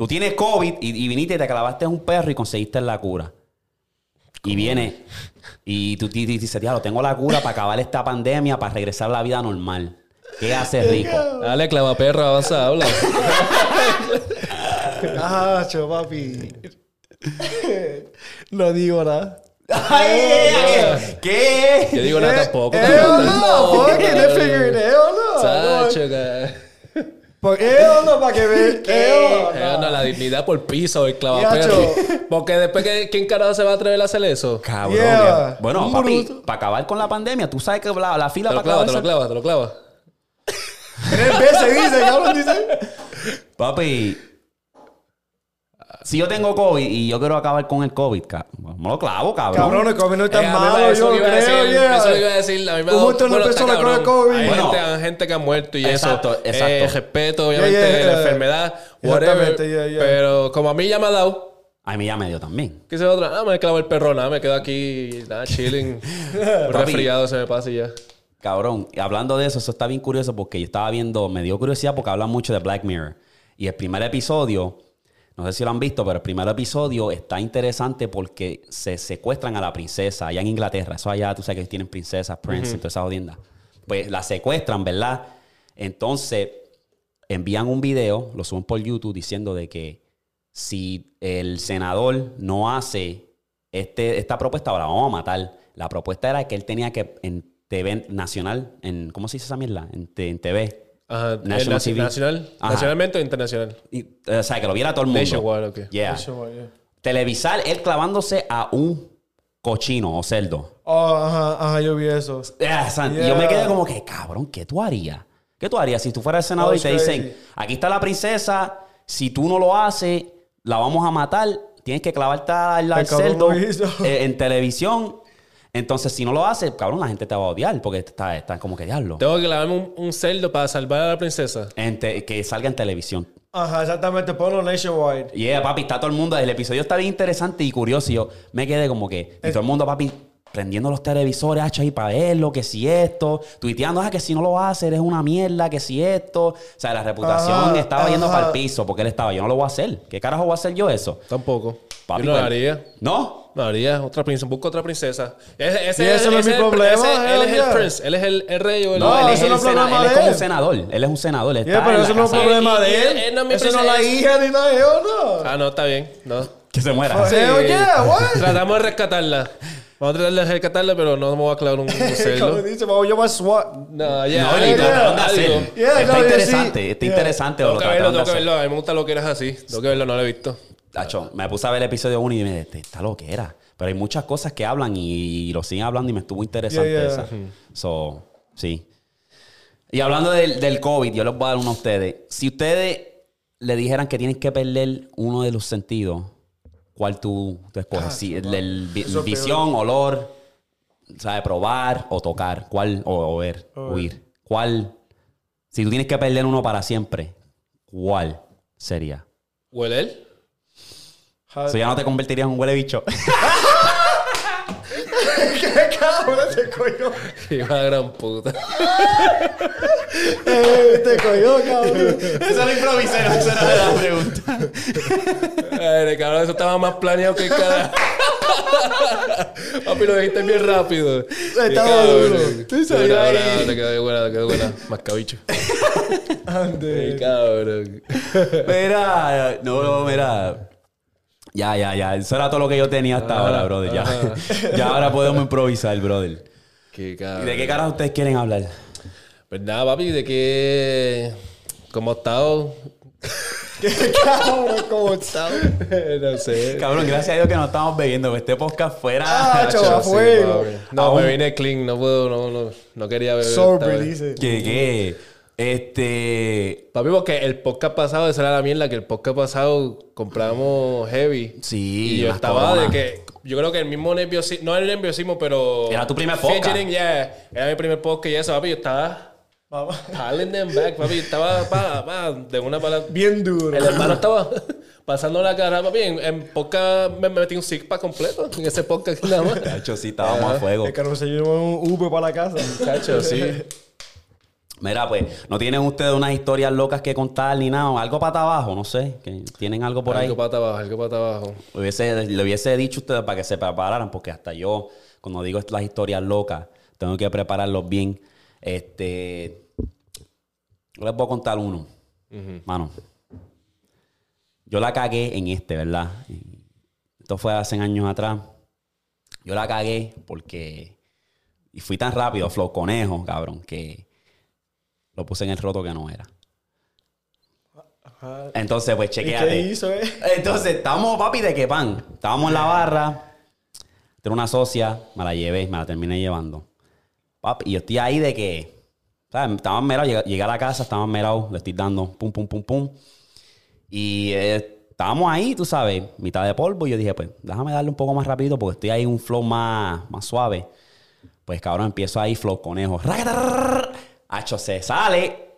Tú tienes COVID y, y viniste y te clavaste un perro y conseguiste la cura. Y viene y tú di- di- dices, diablo, tengo la cura para acabar esta pandemia, para regresar a la vida normal. ¿Qué hace rico? Dale, clava perro, avanza, habla. <laughs> Ah, papi. no digo nada. Ay, ¿Qué? Yo digo nada tampoco. Eh, no, fuck it, let's figure it out, no. Sacho, que- ¿Por qué no? Para que vean. ¿Qué? Eh, no, la dignidad por piso, el clavaperro. Porque después, que, ¿quién carajo se va a atrever a hacer eso? Cabrón. Yeah. Bueno, Un papi, para acabar con la pandemia, tú sabes que la, la fila Te lo para clava, te lo acabar. clava, te lo clava. Tres veces dice, cabrón, dice. Papi, si yo tengo COVID y yo quiero acabar con el COVID, me lo clavo, cabrón. Cabrón, el COVID no es tan Eh, malo, eso yo iba a creo, decir, yeah. Eso iba a decir. A mí me ha Un montón de personas con el cabrón. COVID. Hay Bueno. gente, hay gente que ha muerto y Exacto, eso. exacto. Eh, respeto, obviamente, Yeah, yeah, la enfermedad, whatever. Exactamente, yeah, yeah. Pero como a mí ya me ha dado, A mí ya me dio también. ¿qué se otra? Ah, me clavo el perro, nada, me quedo aquí, nada, <laughs> chilling. Un resfriado se me pasa y ya. Cabrón, y hablando de eso, eso está bien curioso porque yo estaba viendo, me dio curiosidad porque hablan mucho de Black Mirror. Y el primer episodio, no sé si lo han visto, pero el primer episodio está interesante porque se secuestran a la princesa allá en Inglaterra. Eso allá, tú sabes que tienen princesas, prince, y toda esa jodienda. Pues la secuestran, ¿verdad? Entonces, envían un video, lo suben por YouTube diciendo de que si el senador no hace este, esta propuesta, ahora vamos a matar. La propuesta era que él tenía que en TV nacional, en ¿cómo se dice esa mierda? En, en TV. Ajá. National ¿El naci- TV. ¿Nacional? Ajá. ¿Nacionalmente o internacional? Y, eh, o sea, que lo viera todo el mundo. Nationwide, ok. Yeah. Eso, yeah. Televisar él clavándose a un cochino o cerdo. Oh, ajá, ajá, yo vi eso. Ah, Yeah. Yo me quedé como que, cabrón, ¿qué tú harías? ¿Qué tú harías si tú fueras el senador y te dicen, aquí está la princesa, si tú no lo haces, la vamos a matar, tienes que clavarte al, al cerdo eh, en televisión. Entonces, si no lo haces, cabrón, la gente te va a odiar porque está, está como que diablo. Tengo que clavarme un, un cerdo para salvar a la princesa. En te- que salga en televisión. Ajá, exactamente, ponlo nationwide. Y yeah, papi, está todo el mundo. El episodio está bien interesante y curioso. Y yo me quedé como que. Y todo el mundo, papi, prendiendo los televisores, hacha ahí para verlo, que si esto. Tuiteando, ah, que si no lo hace, eres una mierda, que si esto. O sea, la reputación Ajá, estaba yendo para el piso porque él estaba. Yo no lo voy a hacer. ¿Qué carajo voy a hacer yo eso? Tampoco. Papi, Yo no lo pues, haría. ¿No? No haría. Otra princesa. Busco otra princesa. Ese, ese Y ese no es mi problema, ese- él es el prince. Él es el, el rey o el... No, No, él es, eso el no es sena- problema él es de como él. un senador. Él es un senador. Yeah, está pero en eso no es casa- problema Y- y de él- él. no es mi eso no es la hija ni nada, yo no. Ah, no, está bien. No. Que se muera. Sí. Yeah, what? Tratamos de rescatarla. Vamos a tratar de rescatarla, pero no me voy a clavar un, <laughs> un Como cerdo. dice, vamos a llamar SWAT. No, ya. No, ni ya, trataron de algo. hacer. Yeah, está no, yo interesante, sí. está Yeah. interesante. o Tengo lo que verlo, trataron de tengo que hacer. verlo. A mí me gusta lo que eres así. Tengo que verlo, no lo he visto. Tacho, me puse a ver el episodio 1 y me dije, está lo que era. Pero hay muchas cosas que hablan y, lo siguen hablando y me estuvo interesante Yeah, yeah. esa. So, sí. Y hablando del, del COVID, yo les voy a dar uno a ustedes. Si ustedes le dijeran que tienen que perder uno de los sentidos, ¿cuál tú, tú escoges? Si el, visión, olor, ¿sabes? Probar o tocar. ¿Cuál? O, o ver, oír. ¿Cuál? Si tú tienes que perder uno para siempre, ¿cuál sería? ¿Huele él? Eso ya no te convertirías en un huele bicho. ¿Qué cabrón te cogió? Hijo de gran puta. Eh, te cogió, cabrón. Eso lo improvisé, no eso era la pregunta. Ay, cabrón, eso estaba más planeado que el cara. Papi, lo dijiste bien rápido. Estaba duro. Tú sabías ahí. Te quedó buena, te quedó buena. Mascabicho. Qué Ande. cabrón. Mira, no, no, mira. Ya, ya, ya. Eso era todo lo que yo tenía hasta ahora, brother. Ya, ya ahora podemos improvisar, brother. Qué ¿Y de qué carajo ustedes quieren hablar? Pues nada, papi, de que. ¿Cómo ha estado? <laughs> ¿Qué cabrón? ¿Cómo estás? <laughs> no sé. Cabrón, gracias a Dios que no estamos bebiendo. que Este podcast fuera... Ah, chaval, sí. No, Aún- me vine clean, no puedo, no, no, no quería beber. Sober, dice. ¿Qué, qué? Este... Papi, porque el podcast pasado, esa era la mierda, que el podcast pasado compramos heavy. Sí, Y yo estaba de que. Yo creo que el mismo nerviosismo. No el nerviosismo, pero. Era tu primer podcast. Yeah. Era mi primer podcast y eso, papi. Yo estaba. Piling them back, papi. Estaba pa, pa, de una para. Bien duro. El hermano estaba pasando la cara, papi. En, en podcast me metí un six pack completo. En ese podcast nada más. Cacho, sí, estábamos a fuego. El carro se llevó un Uber para la casa. Cacho, sí. <laughs> Mira, pues, ¿no tienen ustedes unas historias locas que contar ni nada? Algo para abajo, no sé. Que ¿Tienen algo por ahí? Algo para abajo, algo para abajo. Le hubiese, le hubiese dicho a ustedes para que se prepararan, porque hasta yo, cuando digo las historias locas, tengo que prepararlos bien. Este. Yo les voy a contar uno. Mano. Yo la cagué en este, ¿verdad? Esto fue hace años atrás. Yo la cagué porque. Y fui tan rápido, flow conejo, cabrón, que lo puse en el roto que no era. Entonces, pues, ¿Y chequeate. qué hizo, eh? Entonces, estábamos, papi, de qué pan. Estábamos en la barra. Tengo una socia, me la llevé, me la terminé llevando. Papi, y yo estoy ahí de que, ¿sabes? Estaba merado, llegué, llegué a la casa, estaba merado, le estoy dando pum, pum, pum, pum. Y eh, estábamos ahí, tú sabes, mitad de polvo. Y yo dije, pues, déjame darle un poco más rápido porque estoy ahí un flow más, más suave. Pues, cabrón, empiezo ahí, flow conejo. Hacho, se sale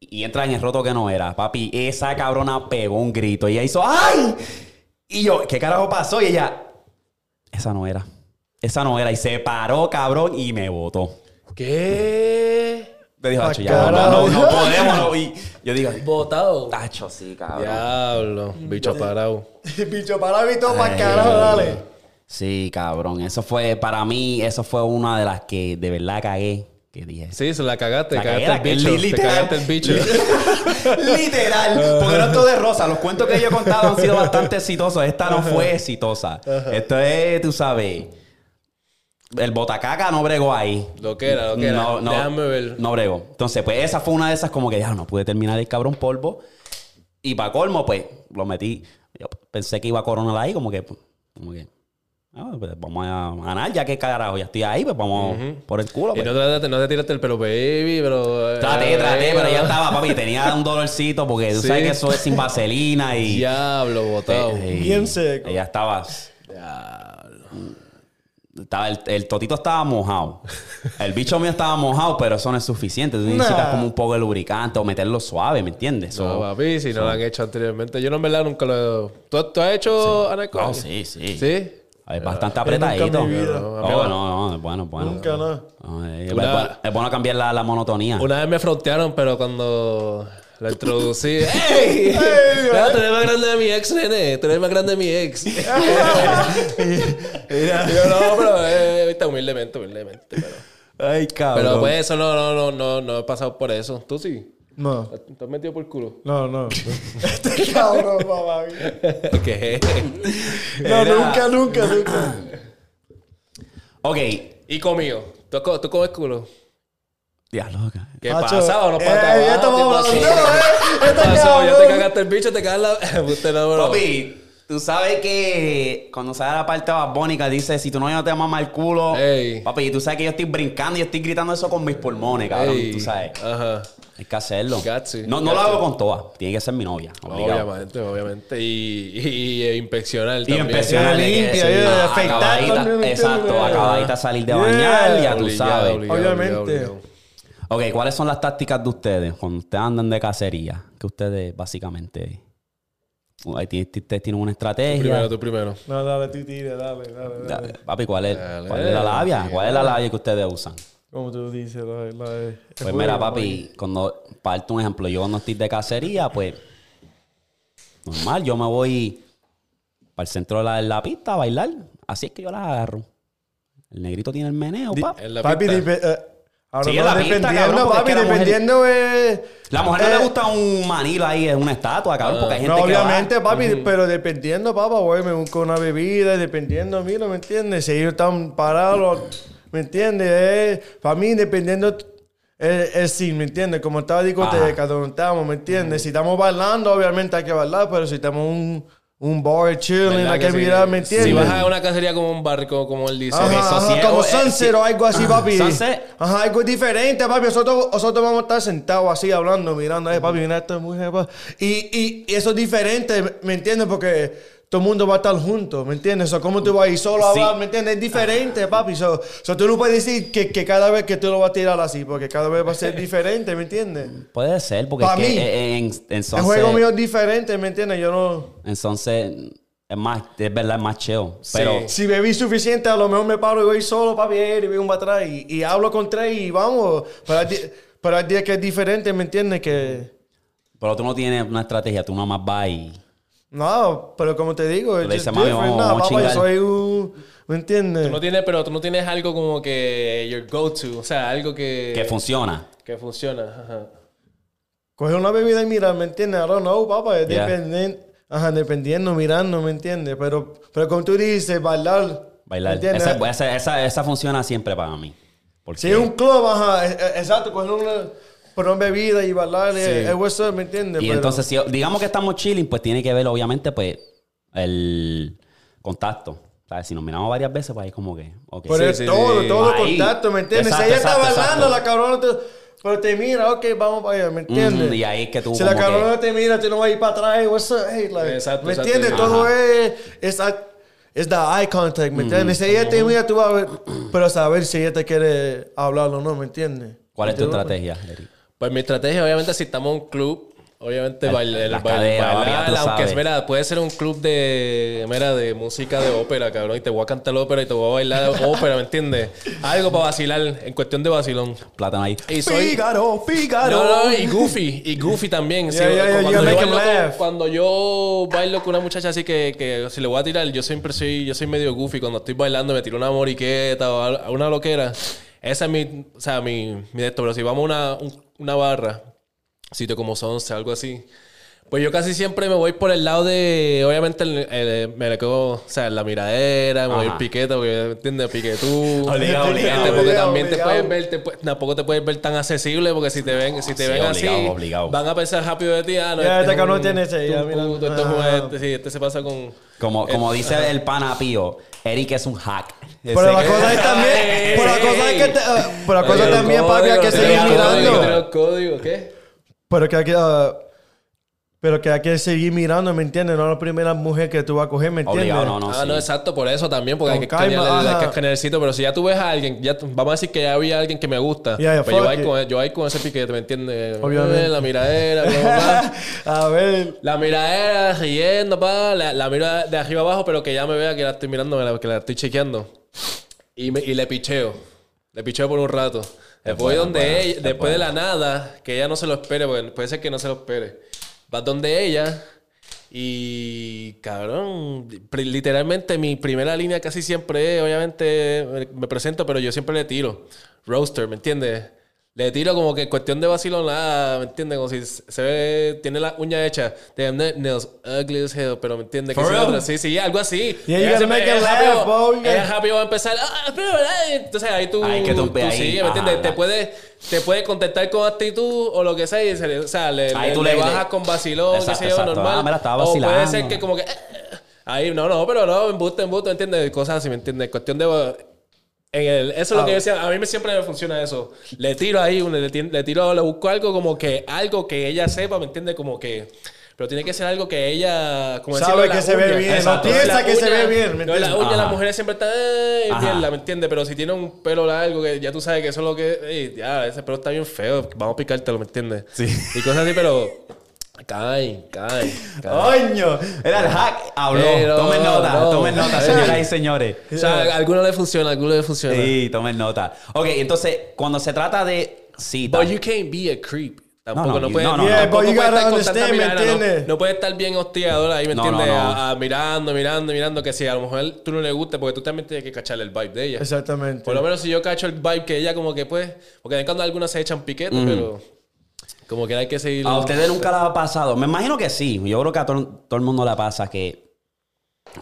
y entra en el roto que no era. Papi, esa cabrona pegó un grito y ella hizo ¡ay! Y yo, ¿qué carajo pasó? Y ella, esa no era. Esa no era. Y se paró, cabrón, y me botó. ¿Qué? Me dijo, Pa' Tacho, ya no, no, no podemos. no". Y yo digo, Botado. Tacho, sí, cabrón. Diablo, bicho parado. <laughs> Bicho, para mí todo para carajo, dale. Sí, cabrón. Eso fue, para mí, eso fue una de las que de verdad cagué. Que dije. Sí, se la cagaste, La cagaste cagué, el bicho. li- Te cagaste el bicho. <laughs> Literal, porque no es todo de rosa. Los cuentos que yo he contado han sido bastante exitosos. Esta no fue exitosa. Esto es, tú sabes, el botacaca no bregó ahí. Lo que era, lo que era. No, no, Déjame ver. no bregó. Entonces, pues esa fue una de esas como que ya no pude terminar el cabrón polvo. Y para colmo, pues, lo metí. Yo pensé que iba a coronar ahí, como que, como que, ah, pues, vamos a ganar, ya que carajo, ya estoy ahí, pues vamos por el culo. Y pues. no te, no te tiraste el pelo, baby, pero... eh, Traté, traté, pero ya pero- estaba, papi. Tenía un dolorcito porque tú Sí. sabes que eso es sin vaselina y. <laughs> Diablo, botado. Eh, eh, Bien seco. Ella estaba. Diablo. estaba el, el totito estaba mojado. El bicho mío estaba mojado, pero eso no es suficiente. Tú necesitas Nah. como un poco de lubricante o meterlo suave, ¿me entiendes? No, papi, si no lo han hecho anteriormente. Yo no, en verdad, nunca lo he... ¿Tú, tú has hecho Anaconda? No, sí, sí. ¿Sí? Es bastante nunca en apretadito. mi vida. No, No, no, bueno, es bueno. Nunca no. No, es, Una- es bueno, es bueno cambiar la, la monotonía. Una vez me frontearon, pero cuando la introducí... <laughs> ¡Ey! Mira, tú eres más grande de mi ex, nene. Tú eres más grande de mi ex. <laughs> <laughs> Y yo, no, pero... Eh, viste, humildemente, humildemente. Pero, Ay, cabrón. pero pues eso no, no, no, no, no he pasado por eso. ¿Tú sí? No, ¿Te has metido por el culo? no, no. este cabrón, papá. ¿Qué? No, nunca, nunca, nunca. Ok. Y comido. ¿Tú, co- tú comes culo? Ya, loca. ¿Qué Macho, pasa? ¿O no eh, pasa? ya estamos hablando, ¿Qué eh, pasó? Ya te cagaste el bicho, te cagas la... <laughs> Usted no, bro. Papi, tú sabes que cuando sale la parte babónica dice, si tu novio no te mama el culo, Ey. papi, tú sabes que yo estoy brincando y estoy gritando eso con mis pulmones, cabrón, Ey, tú sabes. Ajá. Hay que hacerlo. No no lo hago con todas, tiene que ser mi novia, obligado. Obviamente, obviamente. Y, y, e inspeccionar Y también. inspeccionar Limpia, yeah, afeitar acabadita, también, ¿me Exacto, acabadita salir de Yeah. bañar, ya tú sabes. obligado, Obviamente. obligado, obligado. Ok, ¿cuáles son las tácticas de ustedes cuando ustedes andan de cacería? Que ustedes básicamente... Ustedes tienen una estrategia. Primero, tú primero. No, dale, tú tira, dale, dale, dale. Papi, ¿cuál es, Dale, ¿cuál es la labia? dale. ¿Cuál es la labia que ustedes usan? Como tú dices, la, la Pues juego, mira, papi, cuando parto un ejemplo, yo cuando estoy de cacería, pues normal, yo me voy para el centro de la, de la pista a bailar. Así es que yo la agarro. El negrito tiene el meneo, papi, pista. depe- eh, ahora Sí, no, en la pista, dependiendo, cabrón, porque papi, es la mujer- dependiendo, eh, La mujer no eh, le gusta un manilo ahí, es una estatua, cabrón, porque hay gente No, que va- obviamente, papi, pero dependiendo, papá, güey, me busco una bebida, dependiendo, mira, ¿me entiendes? Si ellos están parados, ¿me entiendes? Eh, para mí, dependiendo el, el sí, ¿me entiendes? Como estaba discoteca, donde estamos, ¿me entiendes? Si estamos bailando, obviamente hay que bailar, pero si estamos un, un bar chilling, ¿Verdad hay que mirar, ¿me entiendes? Si vas a una cacería como un barco, como él dice. Ajá, Eso ajá, sí es- como eh, Sunset sí. o algo así, papi. Sunset. Ajá, algo diferente, papi. Nosotros, nosotros vamos a estar sentados así hablando, mirando, eh, papi, mira esto muy jefa. Y, y, y eso es diferente, ¿me entiendes? Porque todo el mundo va a estar juntos, ¿me entiendes? O ¿Cómo tú vas a ir solo a hablar, ¿me entiendes? Es diferente, papi. So, so tú no puedes decir que, que cada vez que tú lo vas a tirar así, porque cada vez va a ser <laughs> diferente, ¿me entiendes? Puede ser, porque es mí, en, El juego mío es diferente, ¿me entiendes? Yo no... en Sunset es más, es verdad, es más chill. Pero Si bebí suficiente, a lo mejor me paro y voy solo, papi, eh, y voy un para atrás y, y hablo con tres y vamos. Pero, di- Pero hay días que es diferente, ¿me entiendes? Que... Pero tú no tienes una estrategia, tú nomás vas y... No, pero como te digo, es le just dices, "Mami, different. vamos- No, vamos papá, yo chingar". soy un... ¿Me entiendes? Tú no tienes, pero tú no tienes algo como que your go-to. O sea, algo que... Que funciona. que funciona. Ajá. Coge una bebida y mira, ¿me entiendes? I don't know, papá. Es Yeah. dependen- Ajá, dependiendo, mirando, ¿me entiendes? Pero, pero como tú dices, bailar. ¿me Bailar. entiendes? Esa, esa, esa, esa funciona siempre para mí. Porque Si es un club, ajá, e- e- exacto, coger una, poner una bebida y bailar, es, es up, ¿me entiendes? Y Pero- entonces, si digamos que estamos chilling, pues tiene que ver, obviamente, pues, el contacto. ¿Sabes? Si nos miramos varias veces, pues ahí como que... Pero Sí, es sí, todo, sí. todo Ahí. contacto, ¿me entiendes? Exacto, si ella está bailando, exacto. la cabrona te, pero te mira, ok, vamos para allá, ¿me entiendes? Ujú, y ahí es que tú Si la cabrona que- te mira, tú no vas a ir para atrás, hey, what's up, hey, like, Exacto, ¿me entiendes? Ajá. Todo es, es, es the eye contact, ¿me entiendes? Si ella te mira, tú vas a ver, pero saber si ella te quiere hablar o no, ¿me entiendes? ¿Cuál es tu estrategia, Eric? Pues mi estrategia, obviamente, si estamos en un club, obviamente El- bailar, las bail- caderas, bailar, aunque es, mira, puede ser un club de, mira, de música de ópera, cabrón, y te voy a cantar ópera y te voy a bailar <laughs> ópera, ¿me entiendes? Algo para vacilar, en cuestión de vacilón. Plátano ahí. Y soy- Fígaro, Fígaro. No, no, y Goofy, y Goofy también. Yeah, yeah, cuando, you yo bailo con, cuando yo bailo con una muchacha así que, que si le voy a tirar, yo siempre soy, yo soy medio Goofy. Cuando estoy bailando me tiro una moriqueta o una loquera. Esa es mi, o sea, mi, mi de esto. Pero si vamos a una, un- una barra, sitio como Sonce, algo así. Pues yo casi siempre me voy por el lado de, obviamente, el, el- me le quedo, o sea, la miradera, me voy el piqueta, porque, ¿entiendes? Piquetú. Obligado, obligado. Porque Obligado, también te puedes ver, te tampoco te puedes ver tan accesible, porque si te ven, si te Sí, ven obligado, así, obligado. van a pensar rápido de ti. Ah, no, Ya, este es cabrón tiene ese, ya, mira. puto, este Ah. este, sí, este se pasa con... Como, como dice el pana Pío, Eric es un hack. Pero la que- cosa es también, <laughs> pero la ey, cosa es que, te- ah, pero la cosa también, papi, hay que seguir mirando. ¿qué? Pero que hay que, ah, pero que hay que seguir mirando, ¿me entiendes? No la primera mujer que tú vas a coger, ¿me entiendes? Obligado, no, no, ah, sí. no, exacto, por eso también, porque hay Con que, calma, el, hay que escanear el sitio, pero si ya tú ves a alguien, ya vamos a decir que ya había alguien que me gusta, Ya, ya, pues yo voy, it. con, yo voy con ese piquete, ¿me entiendes? Obviamente. Eh, La miradera, <laughs> a ver, La miradera, riendo, pa, la, la miro de arriba abajo, pero que ya me vea que la estoy mirando, me la- que la estoy chequeando. Y, me- y le picheo. Le picheo por un rato. Después, donde buena, ella, es después de la nada, que ella no se lo espere, porque puede ser que no se lo espere. Vas donde ella y, cabrón, literalmente mi primera línea casi siempre obviamente, me, me presento, pero yo siempre le tiro. Roaster, ¿me entiendes? Le tiro como que en cuestión de vacilón, ah, ¿me entiendes? Como si se ve, tiene la uña hecha. Damn, na- nails ugly as hell, pero ¿me entiendes? Que otra- sí, sí, algo así. Yeah, you Ella siempre- make it ella ella rápido va a empezar, ah, pero, ah", entonces ahí tú, Ahí que tú tú ve ahí, sí, ¿me ajá, entiendes? Te ajá. puede, te puede contestar con actitud o lo que sea, y se le- o sea, le, Ahí le- tú le le- bajas le- con vacilón, Exacto, qué sé yo, normal. Ah, mira, estaba o puede vacilando. ser que como que, eh, ahí, no, no, pero no, embuste, embuste, ¿entiendes? Cosas así, ¿me entiendes? Cuestión de... En el, eso es lo Ah. que yo decía. A mí me siempre me funciona eso. Le tiro ahí, le, le tiro, le busco algo como que, algo que ella sepa, ¿me entiendes? Como que. Pero tiene que ser algo que ella. Como Sabe decirlo, que se ve uña. bien, no Exacto. piensa La que se uña- ve bien, ¿me no, la uña, las mujeres siempre están. "Ay, Ajá. mierda", ¿me entiendes? Pero si tiene un pelo largo, que ya tú sabes que eso es lo que. "Ey, ya, ese pelo está bien feo, vamos a picártelo, ¿me entiendes? Sí. Y cosas así, pero. Caen, caen. ¡Coño! Era el hack, habló. Pero, tomen nota, no. tomen nota, señoras y señores. O sea, a alguno le funciona, a alguno le funciona. Sí, tomen nota. Ok, entonces, cuando se trata de cita. But you can't be a creep. Tampoco, no, no, you- puedes, no, no, Yeah, puedes gotta estar con tanta understand, ¿me mirada, ¿no? entiendes? No estar bien hostigador ahí, ¿me No, no, entiendes? no. A- a mirando, mirando, mirando, que si a lo mejor tú no le guste, porque tú también tienes que cacharle el vibe de ella. Exactamente. Por lo menos si yo cacho el vibe que ella como que pues, porque de cuando algunas se echan piquete, pero como que hay que seguir. A ustedes nunca les ha pasado. Me imagino que sí. Yo creo que a todo, todo el mundo le pasa que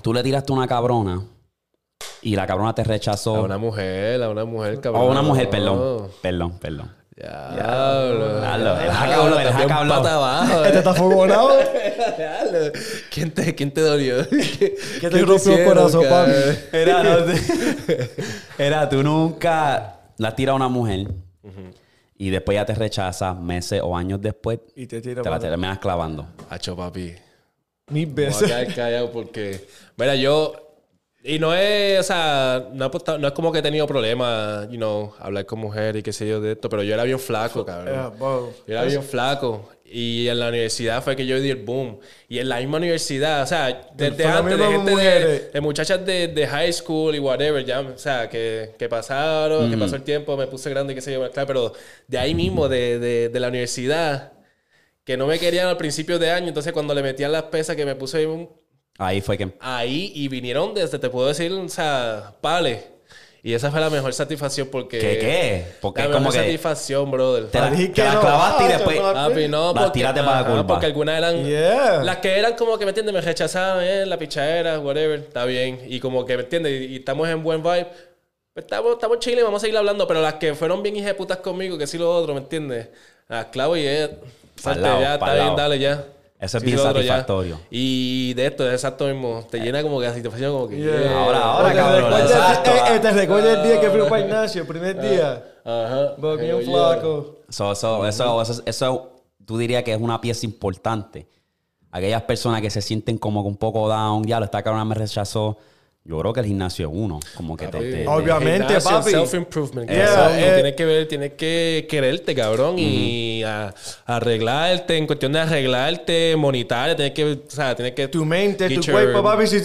tú le tiraste una cabrona y la cabrona te rechazó. A una mujer, a una mujer, cabrón. o una mujer, perdón. Perdón, perdón. Diablo. Diablo, el hack habló, el hack habló. pata abajo. Este está fogonado. <laughs> Diablo. ¿Quién te, ¿Quién te dolió? <laughs> ¿Qué, ¿Qué te rompió el corazón, papi? Era, no <laughs> era, tú nunca la tiras a una mujer y después ya te rechaza meses o años después Y te tira te la terminas clavando. Hacho, papi. Mil Me voy a veces. quedar callado porque... Mira, yo... Y no es, o sea, no, apostado- no es como que he tenido problemas, you know, hablar con mujeres y qué sé yo de esto, pero yo era bien flaco, cabrón. Yeah. Yo era bien flaco. Y en la universidad fue que yo di el boom. Y en la misma universidad, o sea, desde antes, de gente de, de muchachas de, de high school y whatever, ya, o sea, que, que pasaron, que pasó el tiempo, me puse grande y qué sé yo, claro, pero de ahí mismo, de, de, de la universidad, que no me querían al principio de año, entonces cuando le metían las pesas que me puse un- Ahí fue que... ahí y vinieron desde, te puedo decir, o sea, pales. Y esa fue la mejor satisfacción porque... ¿Qué qué? Porque la es como mejor que... satisfacción, brother. Te la, Dije te que la no, clavaste y ah, después... Papi, no, Las porque, tiraste para la curva. porque algunas eran... Yeah. Las que eran como que, ¿me entiendes? Me rechazaban, eh, la pichadera, whatever, está bien. Y como que, ¿me entiendes? Y, y estamos en buen vibe. Pues estamos, estamos chile, vamos a seguir hablando. Pero las que fueron bien putas conmigo, que sí lo otro, ¿me entiendes? Las clavo y es... Salte ya, está bien, dale ya. Eso es Sí, bien satisfactorio. Y de esto, de exacto mismo, te llena como que la satisfacción como que... Yeah. yeah. Ahora, ahora, te cabrón, exacto. eh, eh, te recuerdas el día que fui para el gimnasio, el primer día. Ajá. Yeah. flaco. So, so, eso, eso, eso, tú dirías que es una pieza importante. Aquellas personas que se sienten como que un poco down, ya lo está cabrona me rechazó. Yo creo que el gimnasio es uno. Como que te, te- te- Obviamente, Gimnasio, papi. Self-improvement. Yeah, cabrón. eh. Tienes que ver, tienes que quererte, cabrón. Y a- arreglarte, en cuestión de arreglarte, monetaria, tienes que, o sea, tienes que... Tu mente, tu your- cuerpo, papi. Si,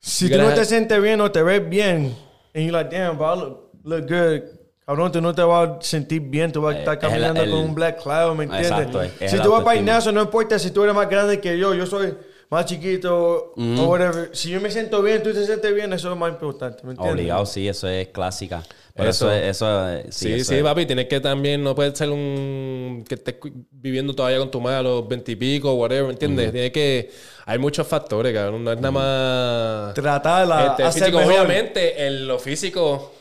si tú no te sientes bien o te ves bien, and you're like, damn, bro, I look, look good. Cabrón, tú no te vas a sentir bien, tú vas a estar Eh, es el- caminando el- con un black cloud, ¿me entiendes? Exacto, es- es si el tú vas para el gimnasio, no importa si tú eres más grande que yo, yo soy más chiquito o whatever. Si yo me siento bien, tú te sientes bien, eso es lo más importante, ¿me entiendes? Obligado, sí, eso es clásica. Pero Eso. eso, es- eso, es- sí, Sí, eso sí, es- papi, tienes que también, no puedes ser un... que estés viviendo todavía con tu madre a los veintipico, whatever, ¿me entiendes? Tienes que... Hay muchos factores, cabrón, no es nada más... Tratarla, Este, hacer físico, mejor. obviamente, en lo físico.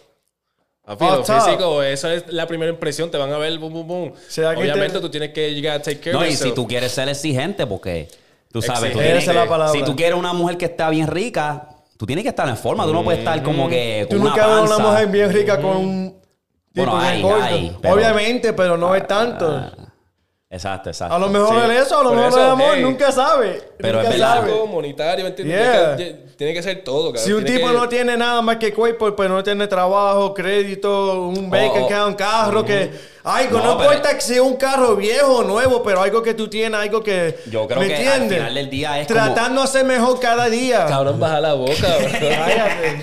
Papi, Oh, lo top. físico, eso es la primera impresión, te van a ver, boom, boom, boom. Obviamente, te- tú tienes que llegar a take care No, of y si tú quieres ser exigente, porque tú sabes, tú tienes palabra. si tú quieres una mujer que está bien rica, tú tienes que estar en forma. Tú no puedes estar como que Tú con nunca una ves una mujer bien rica con un Bueno, tipo bien hay, gordo. hay, pero- Obviamente, pero no es tanto. Exacto, exacto. A lo mejor Sí. es eso, a lo Por mejor eso, es amor, hey. nunca sabe. Pero nunca es verdad. sabe. Monetario, ¿me entiendes? Yeah. Tiene, que, tiene que ser todo, cabrón. Si un Tiene tipo que- no tiene nada más que cuerpo, pero no tiene trabajo, crédito, un bank oh. account, carro, que algo, No, no, pero- importa que sea un carro viejo o nuevo, pero algo que tú tienes, algo que. Yo creo ¿me que al entiendes? final del día es como- Tratando de ser mejor cada día. Cabrón, baja la boca, bro. <laughs> Cállate.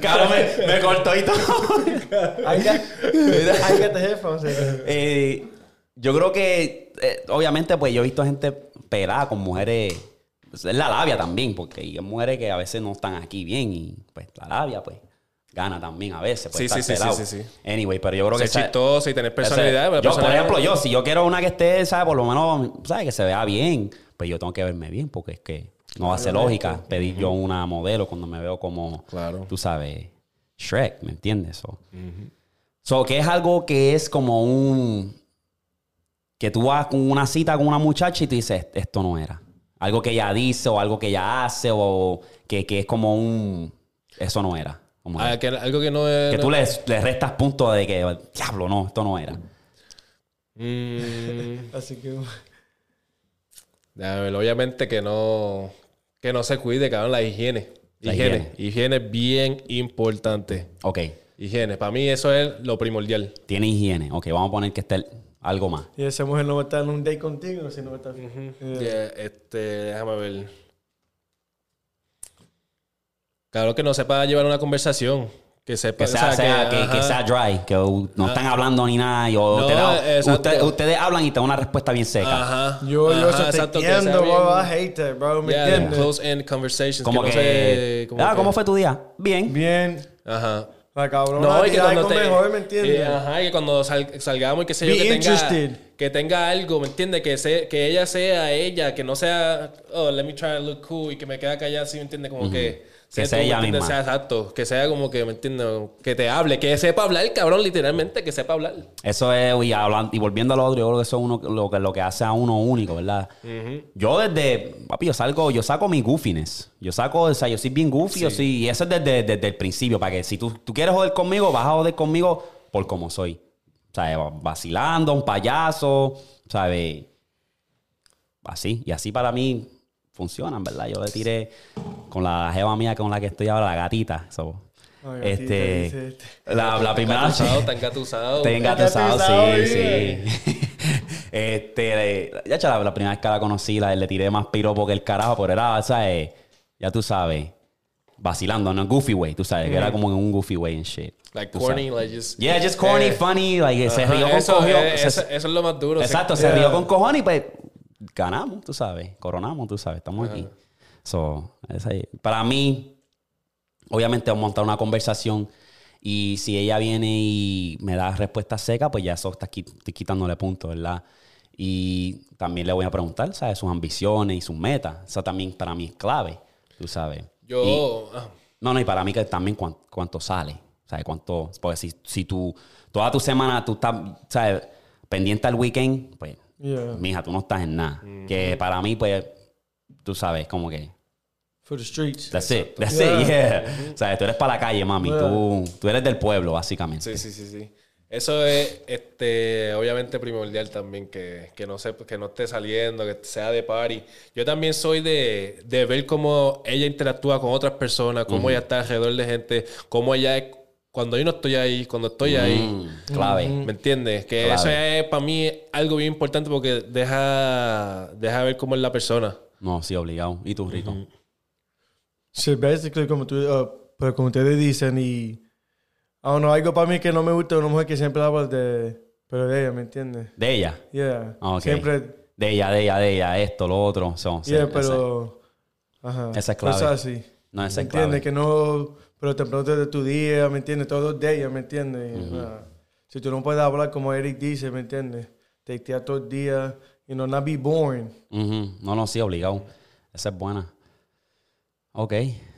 <laughs> Cabrón, me, me cortó y todo. I got, I got the headphones. Eh, yo creo que, eh, obviamente, pues yo he visto gente pelada con mujeres. pues, es la labia también, porque hay mujeres que a veces no están aquí bien y pues la labia, pues gana también a veces. Pues, Sí, sí, sí, pelado. sí, sí, sí. Anyway, pero yo creo que. Ser chistoso y tener personalidad. ese- yo, por ejemplo, yo, si yo quiero una que esté, ¿sabes? Por lo menos, ¿sabes? Que se vea bien, pues yo tengo que verme bien, porque es que no hace lógica pedir yo una modelo cuando me veo como, Claro. tú sabes, Shrek, ¿me entiendes? So, so, que es algo que es como un. Que tú vas con una cita con una muchacha y tú dices, esto no era. Algo que ella dice o algo que ella hace o que, que es como un. Eso no era. Como Ah, que, algo que no es... que no- tú le, le restas puntos de que, diablo, no, esto no era. Mm, <laughs> Así que. déjame ver, obviamente que no... Que no se cuide, cabrón, la higiene. La higiene. Higiene es bien importante. Ok. Higiene. Para mí eso es lo primordial. Tiene higiene. Ok, vamos a poner que esté algo más. Y esa mujer no va a estar en un date contigo, si no va a estar. Yeah. Yeah, este, déjame ver. Claro que no sepa llevar una conversación. Que sepa, Que sea, o sea, sea- que, ajá. que sea dry, que uh, no están hablando ni nada. Y, o No, te da- usted- ustedes hablan y te dan una respuesta bien seca. Ajá. Yo, yo Ajá, te exacto, que entiendo, bien- bro. I hate that, bro. ¿Me Yeah, entiendes? close end conversations. Como que, que. no sé, como ah, que- ¿cómo fue tu día? Bien. Bien. Ajá. La cabrona No, y que cuando algo te, mejor, ¿me entiendes? y, ajá, y que cuando sal- salgamos y que sé yo, tenga, que tenga algo, ¿me entiendes? Que, se- que ella sea ella, que no sea, oh, let me try to look cool y que me queda callada así, ¿me entiendes? Como que... Que sea ¿me ella misma. Sea exacto. Que sea como que, ¿me entiendes? Que te hable. Que sepa hablar, cabrón, literalmente. Que sepa hablar. Eso es, y, hablando, y volviendo a lo otro, yo creo que eso es uno, lo, que, lo que hace a uno único, ¿verdad? Yo desde, papi, yo salgo, yo saco mi goofiness. Yo saco, o sea, yo soy bien goofy, yo soy, y eso es desde, desde el principio, para que si tú, tú quieres joder conmigo, vas a joder conmigo por como soy. O sea, vacilando, un payaso, ¿sabes? Así, y así para mí funcionan, ¿verdad? Yo le tiré con la jeva mía con la que estoy ahora, la gatita. So, Ay, este, dice este. la, la primera noche. Está engatusado. Te engatusado, sí, sí. <laughs> este, ya chaval, la primera vez que la conocí, la, le tiré más piropo que el carajo, pero era, ¿sabes? Ya tú sabes, vacilando, no goofy way, tú sabes, que era como en un goofy way and shit. Like corny, sabes. like just... Yeah, just corny, Eh, funny, like, se ajá, rió con cogió- eh, se- eso, eso es lo más duro. Exacto, Sí. se rió Yeah. con cojones y pues ganamos, tú sabes, coronamos, tú sabes, estamos aquí. So, es ahí. Para mí, obviamente vamos a montar una conversación y si ella viene y me da respuesta seca, pues ya eso está quitándole puntos, ¿verdad? Y también le voy a preguntar, ¿sabes? Sus ambiciones y sus metas. Eso también para mí es clave, tú sabes. Y- Yo... ah, no, no, y para mí que también cuán- cuánto, sale. ¿Sabes? Cuánto. Porque si, si tú. Toda tu semana tú estás, ¿sabes? Pendiente al weekend, pues. Yeah. Mija, tú no estás en nada. Que para mí, pues. Tú sabes, como que. For the streets. That's it. That's Yeah. it, yeah. ¿Sabes? Tú eres para la calle, mami. Yeah. Tú, tú eres del pueblo, básicamente. Sí, sí, sí, sí. Eso es, este, obviamente primordial también, que, que no se, que no esté saliendo, que sea de party. Yo también soy de, de ver cómo ella interactúa con otras personas, cómo ella está alrededor de gente, cómo ella es cuando yo no estoy ahí, cuando estoy ahí. Mm, clave. ¿Me entiendes? Que Clave. eso es para mí algo bien importante porque deja, deja ver cómo es la persona. No, sí, obligado. ¿Y tú, Rico? Sí, basically, como, tú, uh, pero como ustedes dicen, y. I don't know, algo para mí que no me gusta una mujer que siempre habla de. Pero de ella, ¿me entiendes? De ella. Yeah. Ah, ok. Siempre. De ella, de ella, de ella. Esto, lo otro. Son, sí, Yeah, ese- pero. Ajá. Esa es clave. Cosas así. No, esa ¿Me es clave. entiendes? Que no. Pero te preguntas de tu día, ¿me entiendes? Todo de ella, ¿me entiendes? Y, ah, si tú no puedes hablar como Eric dice, ¿me entiendes? Te quedas todo el día, you know, not be boring. Ujú. No, no, sí, obligado. Esa es buena. Ok,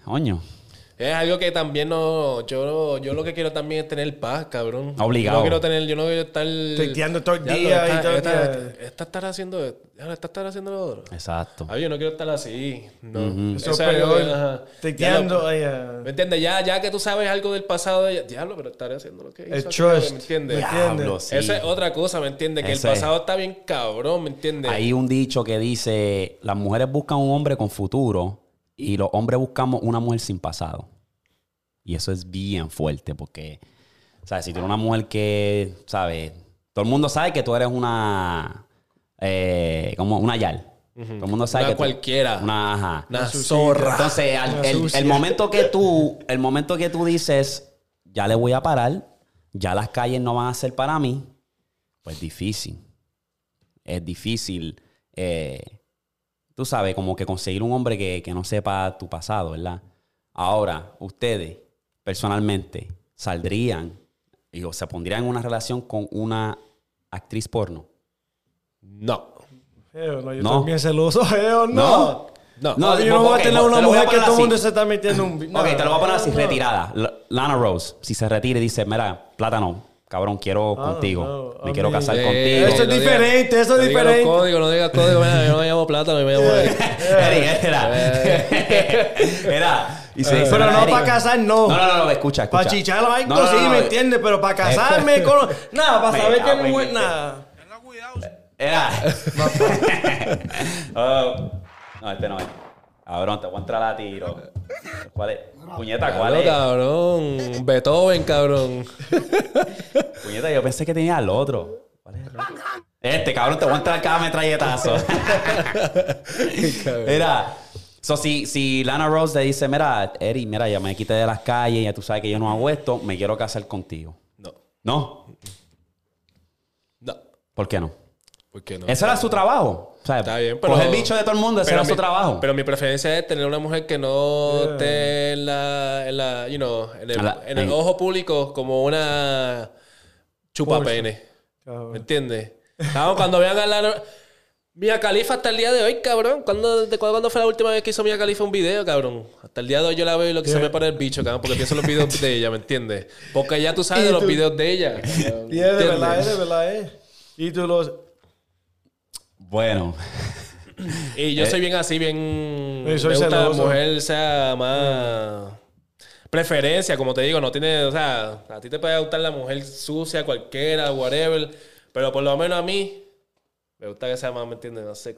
oño. Es algo que también no. Yo, yo lo que quiero también es tener paz, cabrón. Obligado. Yo no quiero tener. Yo no quiero estar. Texteando todo el Ya, día esta- y todo el esta, día. esta estar haciendo. Esta estar haciendo lo otro. Exacto. Ay, yo no quiero estar así. No. Eso Eso es peor. ah, ¿Me entiendes? Ya, ya que tú sabes algo del pasado de ella, diablo, pero estaré haciendo lo que hizo. El trust. ¿Me entiendes? ¿Me entiendes? Diablo, sí. Esa es otra cosa, ¿me entiendes? Que Ese el pasado está bien cabrón, ¿me entiendes? Hay un dicho que dice, las mujeres buscan un hombre con futuro y los hombres buscamos una mujer sin pasado. Y eso es bien fuerte porque, ¿sabes? Si tú eres una mujer que, ¿sabes? Todo el mundo sabe que tú eres una, eh, como una yal. Todo el mundo sabe Una que tú- cualquiera. Una, ajá. Una zorra. Entonces, al- el momento que tú, el momento que tú dices, ya le voy a parar, ya las calles no van a ser para mí, pues difícil. Es difícil, eh, tú sabes, como que conseguir un hombre que, que no sepa tu pasado, ¿verdad? Ahora, ustedes, personalmente, saldrían y o se pondrían en una relación con una actriz porno. No. no, yo No. bien celoso, hell no. No. No. No, yo no voy a tener te una mujer que todo el mundo se está metiendo un... Ok, te lo voy a poner así, no. retirada. Lana Rose, si se retira y dice, mira, plátano, cabrón, quiero contigo. no, Me quiero casar Eh, contigo. Eso es no diga- diferente, eso es no diga diferente. los códigos, no digas código. Mira, yo no me llamo Plátano, yo me llamo... Eric, <laughs> era. <laughs> era. Y se dice, Pero no para casar, no. No, no, no, no, escucha, escucha. Para chichar No, no, sí, no, no. ¿me entiendes? Pero para casarme con... Nada, para Mira, saber que es mujer, que- nada. Era. <laughs> No, este no es. Cabrón, te voy a entrar a tiro. ¿Cuál es? Puñeta, ¿cuál es? cabrón. Beethoven, cabrón. Puñeta, yo pensé que tenía al otro. ¿Cuál es el otro? Este, cabrón, te voy a entrar cada metralletazo. <laughs> Mira, so, si, si Lana Rose le dice, mira, Eri, mira, ya me quité de las calles, ya tú sabes que yo no hago esto, me quiero casar contigo. No. ¿No? No. ¿Por qué no? ¿Por qué no? Ese era su trabajo. Sea, Está bien, pero... coger bicho de todo el mundo, ese era mi- su trabajo. Pero mi preferencia es tener una mujer que no esté en la, en la, you know, en el, En la- en el ojo público como una chupapene. ¿Me entiendes? Cabrón, cuando vean a la... Mia Califa hasta el día de hoy, cabrón. ¿Cuándo, de cuándo, fue la última vez que hizo Mia Califa un video, cabrón? Hasta el día de hoy yo la veo y lo que se me para el bicho, cabrón, porque pienso en los videos de ella, ¿me entiendes? Porque ya tú sabes de los videos de ella. cabrón, Y es de verdad, es de verdad, es. Y tú los... Bueno. Y yo soy bien así, bien. Sí, soy me gusta la celoso. mujer sea más. Preferencia, como te digo, no tiene. O sea, a ti te puede gustar la mujer sucia, cualquiera, whatever. Pero por lo menos a mí, Me gusta que sea más, ¿me entiendes? No sé,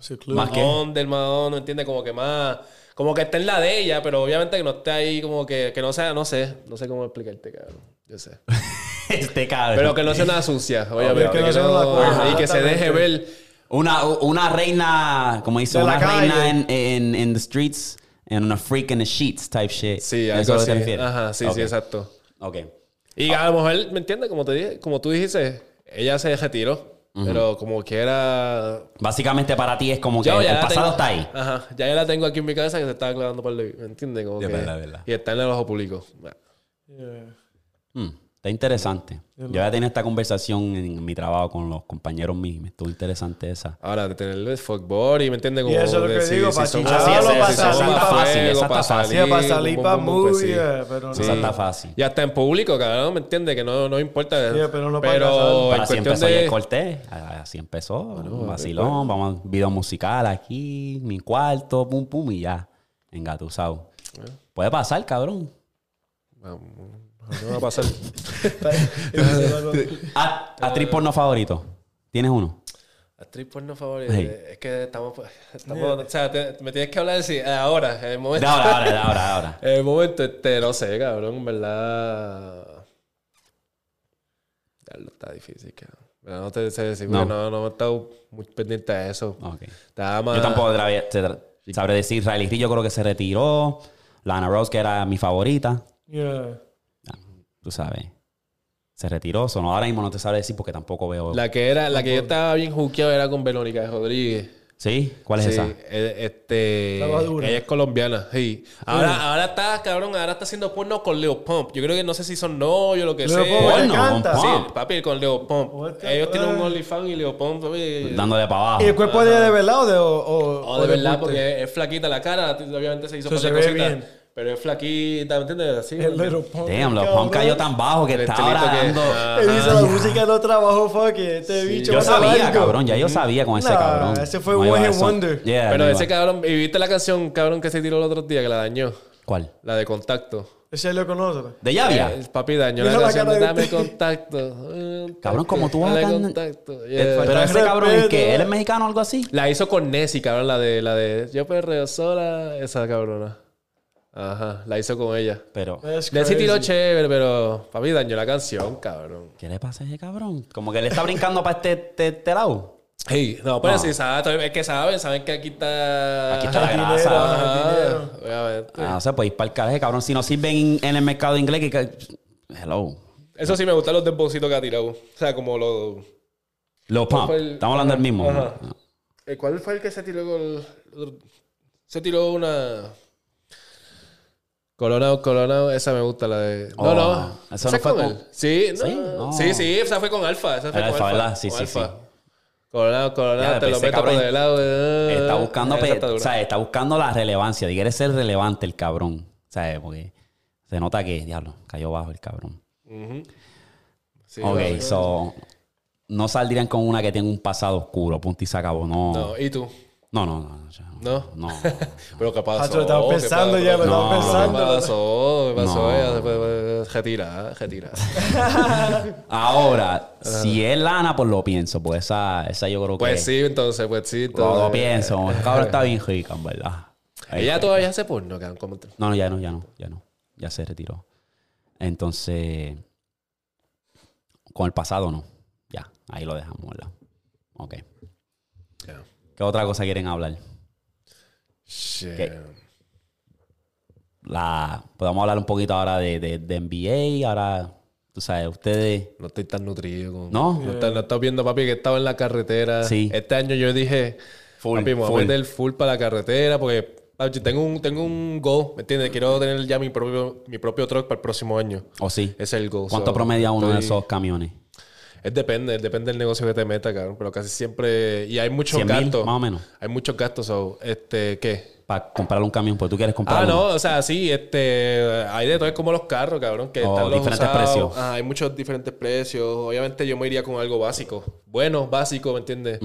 Sí, club. Más que- Under, más ¿me entiendes? Como que más... Como que esté en la de ella, pero obviamente que no esté ahí como que... Que no sea, no sé. No sé cómo explicarte, cabrón. Yo sé. <laughs> Este cabrón. Pero que no sea una sucia, obviamente. que no que sea no- una cosa, ajá, y que se deje ver... Una, una reina, como dice, una reina en, en, en the streets and una freak in the sheets type shit. Sí, ¿Eso algo es lo que así. te refieres? Ajá, sí, Ok. sí, exacto. Ok. Y a lo mejor, ¿me entiendes? Como, te dije, como tú dijiste, ella se retiró. Pero como que era... Básicamente para ti es como que Yo el ya la pasado tengo- está ahí. Ajá. Ya yo la tengo aquí en mi cabeza que se estaba clavando por el... ¿Me entiendes? Como De que- verdad, verdad. Y está en el ojo público. Yeah. Hmm, está interesante. Yo ya tenía esta conversación en mi trabajo con los compañeros míos. estuvo interesante esa. Ahora, de tener el fuckboard y ¿me entiendes? Y eso es lo que si- digo, si para somos- chicharlo, si para somos salir más para- fácil, esa está para fácil. Sí, para salir, para pues sí. yeah, pero Esa está fácil. Y hasta en público, cabrón, ¿me entiendes? Que no, no importa. Yeah, pero no para pero así cuestión empezó de... Jay Cortés. Así empezó. un vacilón. Vamos a video musical aquí, mi cuarto, pum, pum, y ya. Engatusado. Puede pasar, cabrón. Vamos, No va a pasar. <laughs> <laughs> A- Actriz porno favorito. ¿Tienes uno? Actriz porno favorita. Sí. Es que estamos... estamos O sea, te- me tienes que hablar de si... Ahora, en el momento... De ahora, ahora, de ahora, de ahora. <laughs> En el momento, este, no sé, cabrón, en verdad... Ya lo está difícil, cabrón. No te sé decir, No. no, no he estado muy pendiente de eso. Ok. Estaba más... Yo tampoco sabré decir. Riley Reid yo creo que se retiró. Lana Rose, que era mi favorita. Yeah. Tú sabes. Se retiró. So, no, ahora mismo no te sabré decir porque tampoco veo. La que era, la que yo estaba bien juqueado era con Verónica Rodríguez. ¿Sí? ¿Cuál es Sí, esa? eh, este, ella es colombiana, sí. Ahora, ahora está, cabrón, ahora está haciendo porno con Leo Pump. Yo creo que no sé si son novios o lo que Leo sea. Pump, Porno, Sí, papi, con Leo Pump. The Ellos tienen un? OnlyFans y Leo Pump, papi. Dándole para abajo. ¿Y el cuerpo de ella de verdad o de, o, o- Oh, o de verdad, porque es flaquita la cara, obviamente se hizo se de ve bien. Pero es flaquita, ¿me entiendes? Así. El little punk, Damn, los cabrón. punk cayó tan bajo que El que- dando... Ah. Él dice, la música no trabajó, fuck it. Este bicho Yo sabía, cabrón. Ya yo sabía con ese Nah, cabrón. ese fue One Hit. Wonder. Yeah, Pero ese cabrón, ¿y viste la canción, cabrón, que se tiró el otro día que la dañó? ¿Cuál? La de contacto. Ese lo conoce. ¿De Llavia? El papi dañó la la canción de Dame <laughs> contacto. eh, Cabrón, como tú vas a contacto. Eh, Yeah. Pero ese cabrón es que él es mexicano o algo así. La hizo con Nessie, cabrón, la de, la de Yo perreo sola, esa cabrona. Ajá, la hizo con ella. Pero, That's Nessie tiró chévere, pero papi dañó la canción, cabrón. ¿qué le pasa a ese cabrón? Como que le está brincando para este, este, este lado. Sí, no, pero No. sí, sabe, es que saben, saben que aquí está... Aquí está la grasa. dinero, dinero. obviamente. Ah, no sé, pues ir para el carajo, cabrón. Si no sirven en el mercado inglés, que... Hello. Eso sí me gustan los desboncitos que ha tirado. O sea, como los... Los pump. el- Estamos hablando del mismo. Ajá. Eh, ¿Cuál fue el que se tiró con... Se tiró una... Coronado, Coronado, esa me gusta, la de... No, Oh, no. ¿Esa no fue con él? Sí, no. Sí, no. sí, sí, esa fue con Alfa. Esa fue El con Alfa. ¿verdad? Sí, Con sí, Alfa. sí. Coronado, Ya, te lo ese meto por cabrón el lado. eh, Está buscando, pe- está o dura. sea, está buscando la relevancia. Quiere ser relevante el cabrón. ¿Sabes? Porque se nota que, diablo, cayó bajo el cabrón. Sí, ok, so... No saldrían con una que tenga un pasado oscuro. Punto y se acabó. No. No, ¿y tú? No, no, no. ya ¿No? No. <laughs> ¿Pero qué pasó? Ah, lo estabas ¿Qué pensando pasó? ya, lo estabas No, pensando. ¿Qué pasó? ¿Qué pasó? Retira, retira. <laughs> Ahora, si es lana, pues lo pienso. Pues esa, esa yo creo que... Pues sí, entonces, pues sí. Lo, entonces- lo pienso. El cabrón está bien rica, en verdad. Ella todavía hace porno, cabrón. ¿Cómo te- No, no, ya no, ya no, ya no. Ya se retiró. Entonces, con el pasado no. Ya, ahí lo dejamos, ¿verdad? Ok. Ya. ¿Qué otra cosa quieren hablar? Shit. ¿Qué? La, podemos hablar un poquito ahora de, de, de NBA. Ahora, tú sabes, ustedes... No estoy tan nutrido. Como... ¿No? No, está- no estás viendo, papi, que estaba en la carretera. Sí. Este año yo dije, Full, papi, me voy full. a meter full para la carretera porque papi, tengo un, tengo un goal, ¿me entiendes? Quiero tener ya mi propio, mi propio truck para el próximo año. ¿O sí? Ese es el goal. ¿Cuánto So, promedia uno de esos camiones? Es depende, depende del negocio que te meta, cabrón. Pero casi siempre... Y hay muchos 100 mil, gastos. más o menos. Hay muchos gastos. So, este, ¿qué? Para comprar un camión, pues tú quieres comprar Ah, uno. no, o sea, sí, este, hay de todo, es como los carros, cabrón, que Oh, están los diferentes usados. precios. Ah, hay muchos diferentes precios. Obviamente yo me iría con algo básico. Bueno, básico, ¿me entiendes?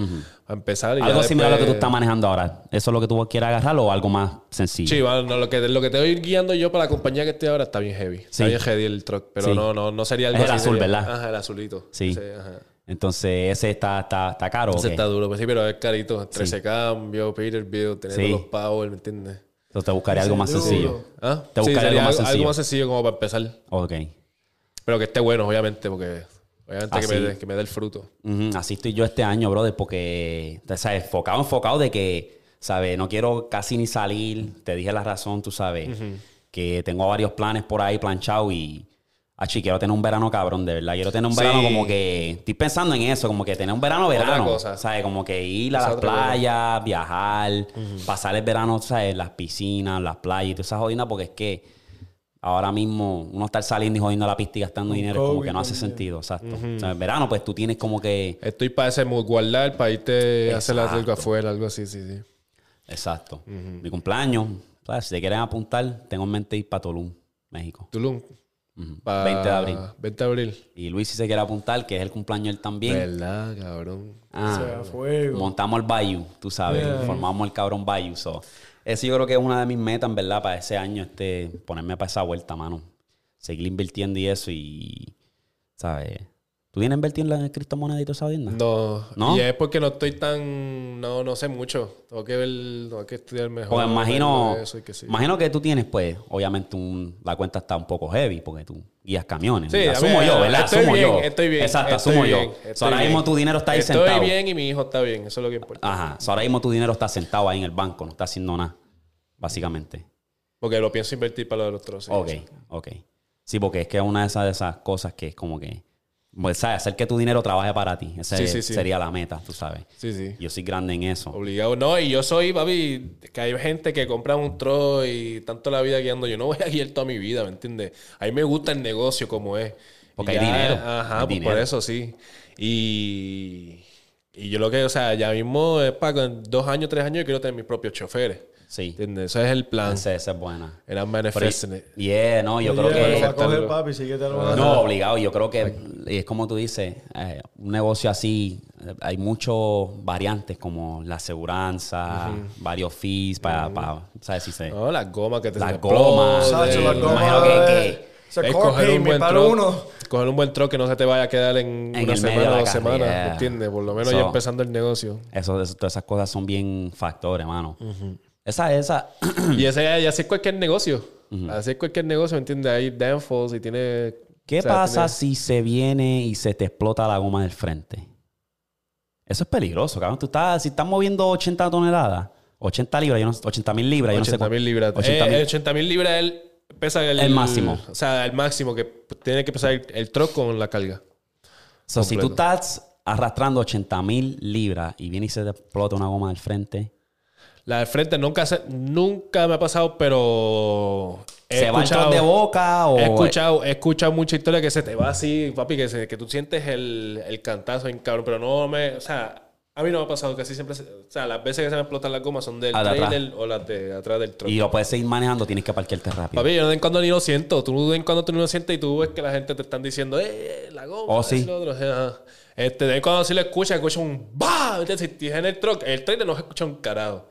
A empezar y Algo ya similar a lo que tú estás manejando ahora. ¿Eso es lo que tú quieres agarrar o algo más sencillo? Sí, bueno, no, lo, que, lo que te voy guiando yo para la compañía que estoy ahora está bien heavy. Sí. Está bien heavy el truck, pero Sí. no, no, no sería algo Es el así, azul, sería- ¿verdad? Ajá, el azulito. Sí. ajá. Entonces, ese está, está, está caro. ¿o Ese está duro, pues sí, pero es carito. 13 cambios, Peterbilt, teniendo Sí. los power, ¿me entiendes? Entonces, te buscaría algo más sencillo. ¿Ah? Te Sí, buscaré sería algo más algo, sencillo. más sencillo como para empezar. Ok. Pero que esté bueno, obviamente, porque obviamente que Así. me, dé- que me dé el fruto. Ujú, Así estoy yo este año, brother, porque, o sea, enfocado, enfocado de que, ¿sabes? No quiero casi ni salir. Te dije la razón, tú sabes. Que tengo varios planes por ahí planchados y, achi, quiero tener un verano cabrón, de verdad. Quiero tener un Sí. verano como que, estoy pensando en eso, como que tener un verano, verano. cosa. ¿Sabes? Como que ir a las cosa. playas, viajar, pasar el verano, ¿sabes? Las piscinas, las playas y todas esas jodinas, porque es que ahora mismo uno estar saliendo y jodiendo a la pista y gastando dinero como que no hace también. sentido, exacto. O sea, en verano, pues tú tienes como que. Estoy para ese mood, guardar, para irte a hacer algo afuera, algo así, sí, sí. Exacto. Mi cumpleaños, ¿sabes? si te quieren apuntar, tengo en mente ir para Tulum, México. Tulum. Pa- 20 de abril. 20 de abril. Y Luis, si se quiere apuntar, que es el cumpleaños él también. ¿Verdad, cabrón? Ah, O sea, fuego. montamos el Bayou, tú sabes. Yeah. Formamos el cabrón Bayou. So, eso yo creo que es una de mis metas, en verdad, para ese año, este, ponerme para esa vuelta, mano. Seguir invirtiendo y eso y, ¿sabes? ¿Tú vienes a invertir en la criptomoneda y toda esa jodienda? No, ¿No? Y es porque no estoy tan. No, no sé mucho. Tengo que ver. Tengo que estudiar mejor. Porque imagino, eso que sí. imagino que tú tienes, pues, obviamente un- la cuenta está un poco heavy porque tú guías camiones. Sí, asumo yo, ¿verdad? Estoy asumo bien, yo. estoy bien. Exacto, estoy asumo bien, yo. estoy So, ahora bien. mismo tu dinero está ahí estoy sentado. bien y mi hijo está bien. Eso es lo que importa. Ajá. So, ahora mismo tu dinero está sentado ahí en el banco, no está haciendo nada, básicamente. Porque lo pienso invertir para los trozos. Ok, ok. Sí, porque es que es una de esas, de esas cosas que es como que, pues, ¿sabes? Hacer que tu dinero trabaje para ti. Esa Sí, sí, sí. sería la meta, tú sabes. Sí, sí. Yo soy grande en eso. Obligado. No, y yo soy, papi, que hay gente que compra un tro y tanto la vida guiando. Yo no voy a guiar toda mi vida, ¿me entiendes? A mí me gusta el negocio como es. Porque hay dinero, Ajá, hay pues dinero. por eso sí. Y, y yo lo que, o sea, ya mismo es para en dos años, tres años, yo quiero tener mis propios choferes. Sí. ¿Entiendes? Ese es el plan. Esa, esa es buena. Pero, manifesting it. yeah, no, yo creo que... a coger papi, No, obligado. Yo creo que, y es como tú dices, eh, un negocio así, eh, hay muchas variantes como la aseguranza, varios fees para, para, ¿sabes? Si se, No, las gomas que te Las gomas, Eh, goma imagino que- que- Se Es coger un buen truck, uno. coger un buen truck que no se te vaya a quedar en, En una el medio semana de o la dos semanas, carrera. ¿me entiendes? Por lo menos So- ya empezando el negocio. eso, eso- todas esas cosas son bien factores, mano. Esa, esa, y ese y así es cualquier negocio. Así es cualquier negocio, ¿me entiendes? Hay downfalls y tiene... ¿qué o sea, pasa tiene- si se viene y se te explota la goma del frente? Eso es peligroso, cabrón. Tú estás, si estás moviendo 80 toneladas, 80 libras, yo no, 80 mil libras, yo no sé 80 mil libras. 80 Eh, mil. 80 mil libras él pesa el... El máximo. O sea, el máximo que tiene que pesar el, el truck con la carga. So, si tú estás arrastrando 80 mil libras y viene y se te explota una goma del frente, La del frente nunca, se- nunca me ha pasado, pero... he ¿se va de boca o...? He escuchado, he escuchado mucha historia que se te va así, papi, que, se- que tú sientes el, el cantazo en cabrón, pero no me, o sea, a mí no me ha pasado casi siempre, se- o sea, las veces que se me explotan las gomas son del de atrás. trailer o las de atrás del truck. Y lo puedes seguir manejando, tienes que parquearte rápido. Papi, yo de vez en cuando ni lo siento, tú de vez en cuando tú ni lo sientes y tú ves que la gente te están diciendo, eh, la goma, Oh, sí. lo otro. Ajá. Este, de cuando sí lo escuchas, escuchas un ¡bah! Si tienes en el truck, el trailer no se escucha un carajo.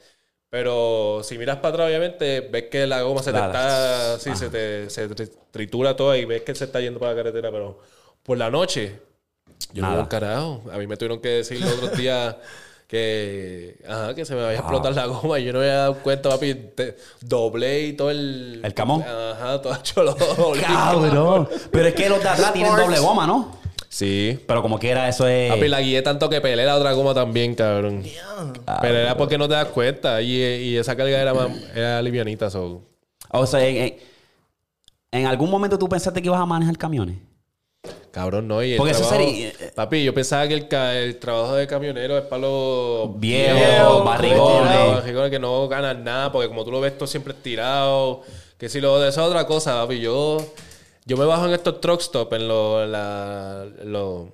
Pero si miras para atrás, obviamente, ves que la goma se te está. Sí, se te se tri- tritura toda y ves que se está yendo para la carretera. Pero por la noche, yo no Nada. veo un carajo. A mí me tuvieron que decir los otros días que. Ajá, que se me vaya a explotar la goma y yo no me había dado cuenta, papi. te- doblé y todo el. ¿El camón? Ajá, todo cholo. ¡Cabrón! Pero es que los de atrás tienen doble goma, ¿no? Sí. Pero como quiera, eso es... Papi, la guié tanto que pelé la otra goma también, cabrón. Pero era porque no te das cuenta. Y, y esa carga era, más, era livianita, so. O sea, en, en- en algún momento tú pensaste que ibas a manejar camiones. Cabrón, no. Y el Porque eso sería- Papi, yo pensaba que el, el trabajo de camionero es para los Viejos, viejos, barrigones. que no ganan nada, porque como tú lo ves todo siempre estirado. Que si lo de eso es otra cosa, papi. Yo, yo me bajo en estos truck stop, en los. Los-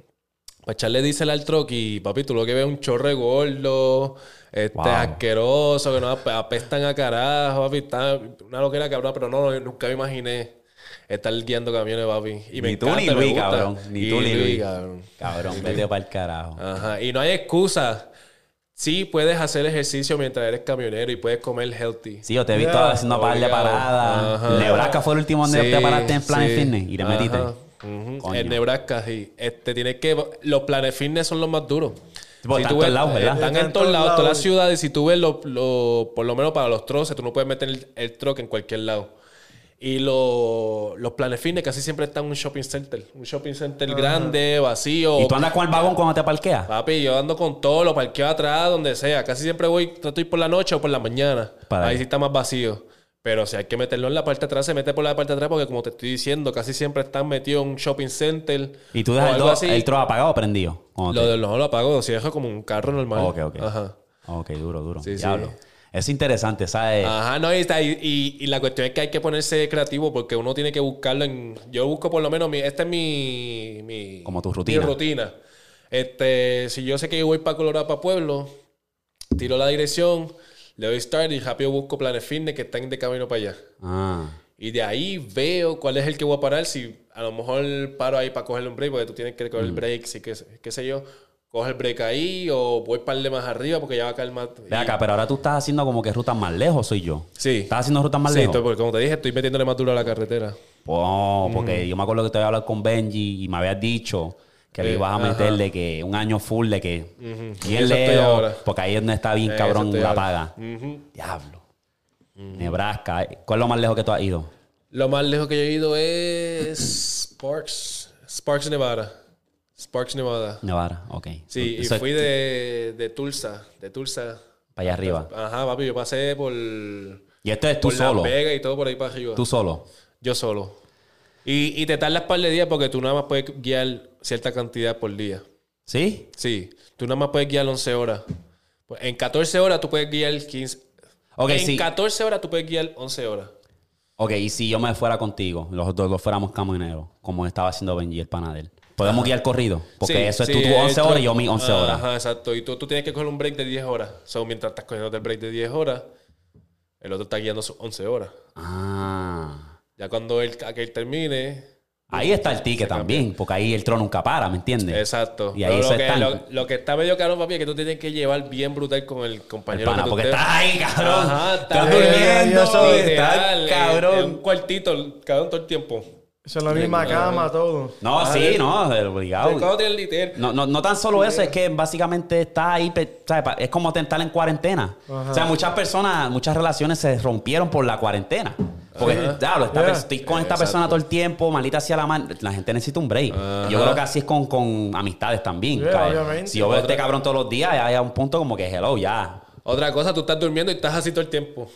para echarle diésel al truck y, papi, tú lo que ves es un chorre gordo, este, Wow. asqueroso, que no ap- apestan a carajo, papi. Está una loquera cabrón, pero no, nunca me imaginé estar guiando camiones, papi. Y me Ni tú encanta, ni Luis, cabrón. Ni Y tú ni Luis. cabrón. Cabrón, vete para el carajo. Ajá. Y no hay excusa. Sí, puedes hacer ejercicio mientras eres camionero y puedes comer healthy. Sí, yo te he visto Yeah. haciendo par de paradas. Nebraska fue el último donde Sí, te paraste en Planet sí. Fitness y te metiste. En Nebraska, sí. Este, tienes que... Los planes fitness son los más duros. Tipo, están ves- todos lados, ¿verdad? Están en todos lados, todas las ciudades. Si tú ves, lo, lo- por lo menos para los troces, tú no puedes meter el, el truck en cualquier lado. Y lo- los planes fitness casi siempre están en un shopping center. Un shopping center grande, vacío. ¿Y tú andas con el vagón cuando te parqueas? Papi, yo ando con todo, lo parqueo atrás, donde sea. Casi siempre voy, trato de ir por la noche o por la mañana. Para ahí sí está más vacío. Pero si hay que meterlo en la parte de atrás, se mete por la parte de atrás porque como te estoy diciendo, casi siempre están metidos en un shopping center. ¿Y tú dejas el, do- el tro apagado o prendido? Lo te- los lo apago, si dejo como un carro normal. Ok, ok. Ajá. Ok, duro, duro. Sí, sí. Es interesante, ¿sabes? Ajá, no, y, está, y, y- y la cuestión es que hay que ponerse creativo porque uno tiene que buscarlo en... Yo busco por lo menos, mi, esta es mi, mi... Como tu rutina. Mi rutina. Este, si yo sé que voy para Colorado, para Pueblo, tiro la dirección, le doy start y rápido busco planes fitness que están de camino para allá. Ah. Y de ahí veo cuál es el que voy a parar. Si a lo mejor paro ahí para cogerle un break, porque tú tienes que coger el Mm. break, si qué, qué sé yo. Coge el break ahí o voy para el de más arriba porque ya va a caer más. Ve acá, pero ahora tú estás haciendo como que rutas más lejos, soy yo. Sí. ¿Estás haciendo rutas más Sí, lejos? estoy- porque como te dije, estoy metiéndole más duro a la carretera. Oh, Mm. porque yo me acuerdo que te había hablado con Benji y me habías dicho que le ibas a ajá. meter de que un año full de que lejos, ahora. porque ahí es donde está bien Eh, cabrón la paga. Diablo. Nebraska. eh. ¿Cuál es lo más lejos que tú has ido? Lo más lejos que yo he ido es Sparks. Sparks, Nevada. Sparks, Nevada. Nevada, ok. Sí, y fui de, de Tulsa. De Tulsa. Para allá arriba. Ajá, papi, yo pasé por, Y esto es tú por solo. Las Vegas y todo por ahí para arriba. Tú solo. Yo solo. Y, y te tardas par de días porque tú nada más puedes guiar cierta cantidad por día. ¿Sí? Sí, tú nada más puedes guiar 11 horas. En 14 horas tú puedes guiar 15. Ok, en sí. 14 horas tú puedes guiar 11 horas. Ok, y si yo me fuera contigo, los dos fuéramos camioneros, como estaba haciendo Benji el panadero, ¿podemos guiar corrido? Porque Sí, eso es sí, tú, tú el 11 horas y yo mis 11 horas. Ajá, exacto. Y tú, tú tienes que coger un break de 10 horas. O sea, mientras estás cogiendo el break de 10 horas, el otro está guiando sus 11 horas. Ah. Ya cuando él, aquel termine. Ahí está el ticket también, porque ahí el trono nunca para, ¿me entiendes? Exacto. Y ahí lo, que, está. lo, lo que está medio caro, papi, es que tú tienes que llevar bien brutal con el El compañero. pana, que tú porque estás ahí, cabrón. Ajá, estás está durmiendo, Literal, estás en- un cabrón. cuartito, cabrón, todo el tiempo. Eso es la misma cama, todo. No, sí, no, obligado. No, no, no tan solo eso, es que básicamente está ahí, ¿sabes? Es como estar en cuarentena. O sea, muchas personas, muchas relaciones se rompieron por la cuarentena. Porque, diablo, esta Yeah. estoy con esta persona todo el tiempo, maldita sea la mano. La gente necesita un break. Yo creo que así es con, con amistades también. Yeah. Si yo veo a este cabrón todos los días, ya hay un punto como que hello, ya. Otra cosa, tú estás durmiendo y estás así todo el tiempo.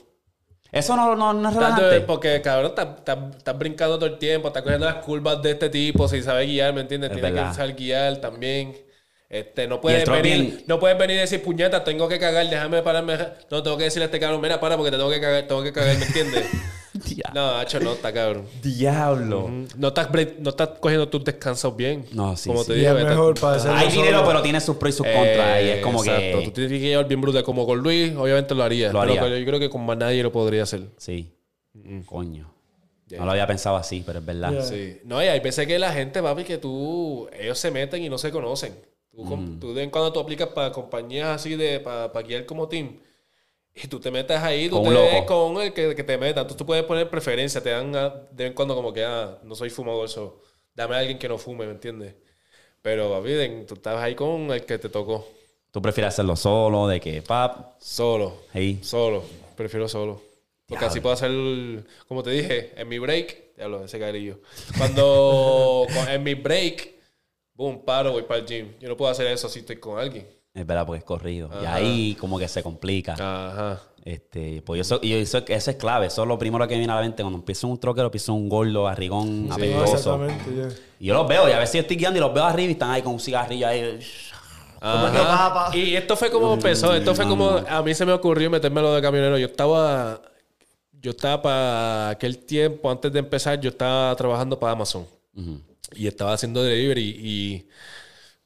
Eso no, no, no es relajante. porque, cabrón, estás, estás, estás brincando todo el tiempo, estás cogiendo las curvas de este tipo, si sabes guiar, ¿me entiendes? Es Tienes verdad. que saber guiar también. Este, no puedes venir, bien- no puedes venir y decir, puñeta, tengo que cagar, déjame pararme. No, tengo que decirle a este cabrón, mira, para porque te tengo que cagar, tengo que cagar, ¿me entiendes? <laughs> Dia- no, hacho, no, está cabrón. Diablo. No estás, break- no estás cogiendo tus descansos bien. No, sí, Como sí. te dije, es mejor para hacerlo Hay dinero, solo. pero tiene sus pros y sus contras. y es como Exacto. Tú que. tienes que llevar bien brutal. Como con Luis, obviamente lo haría. Lo haría. Pero yo creo que con más nadie lo podría hacer. Sí. Coño. Yeah. No lo había pensado así, pero es verdad. Yeah. Sí. No, y hay veces que la gente, papi, que tú... Ellos se meten y no se conocen. Tú, com- tú de vez en cuando tú aplicas para compañías así de... Para guiar como team. Y tú te metes ahí, tú Con te ves con el que, que te meta. Entonces tú puedes poner preferencia. Te dan de vez en cuando como que, ah, no soy fumador, so, dame a alguien que no fume, ¿me entiendes? Pero, papi, tú estás ahí con el que te tocó. Tú prefieres hacerlo solo, de que, pap, Solo. hey. Solo. Prefiero solo. Porque Diablo. así puedo hacer, como te dije, en mi break, diablo, ese carillo. Cuando, <laughs> en mi break, boom, paro, voy para el gym. Yo no puedo hacer eso si estoy con alguien. Es verdad, porque es corrido. Y ahí como que se complica. Ajá. Este, pues eso, y eso, eso es clave. Eso es lo primero que viene a la mente. Cuando empiezo un troquero, empiezo un gordo, barrigón, apestoso. exactamente, ya. Y yo los veo, y a veces yo estoy guiando y los veo arriba y están ahí con un cigarrillo ahí. Ajá. Y esto fue como empezó. Esto fue como. A mí se me ocurrió meterme lo de camionero. Yo estaba. Yo estaba para aquel tiempo, antes de empezar, yo estaba trabajando para Amazon. Y estaba haciendo delivery y...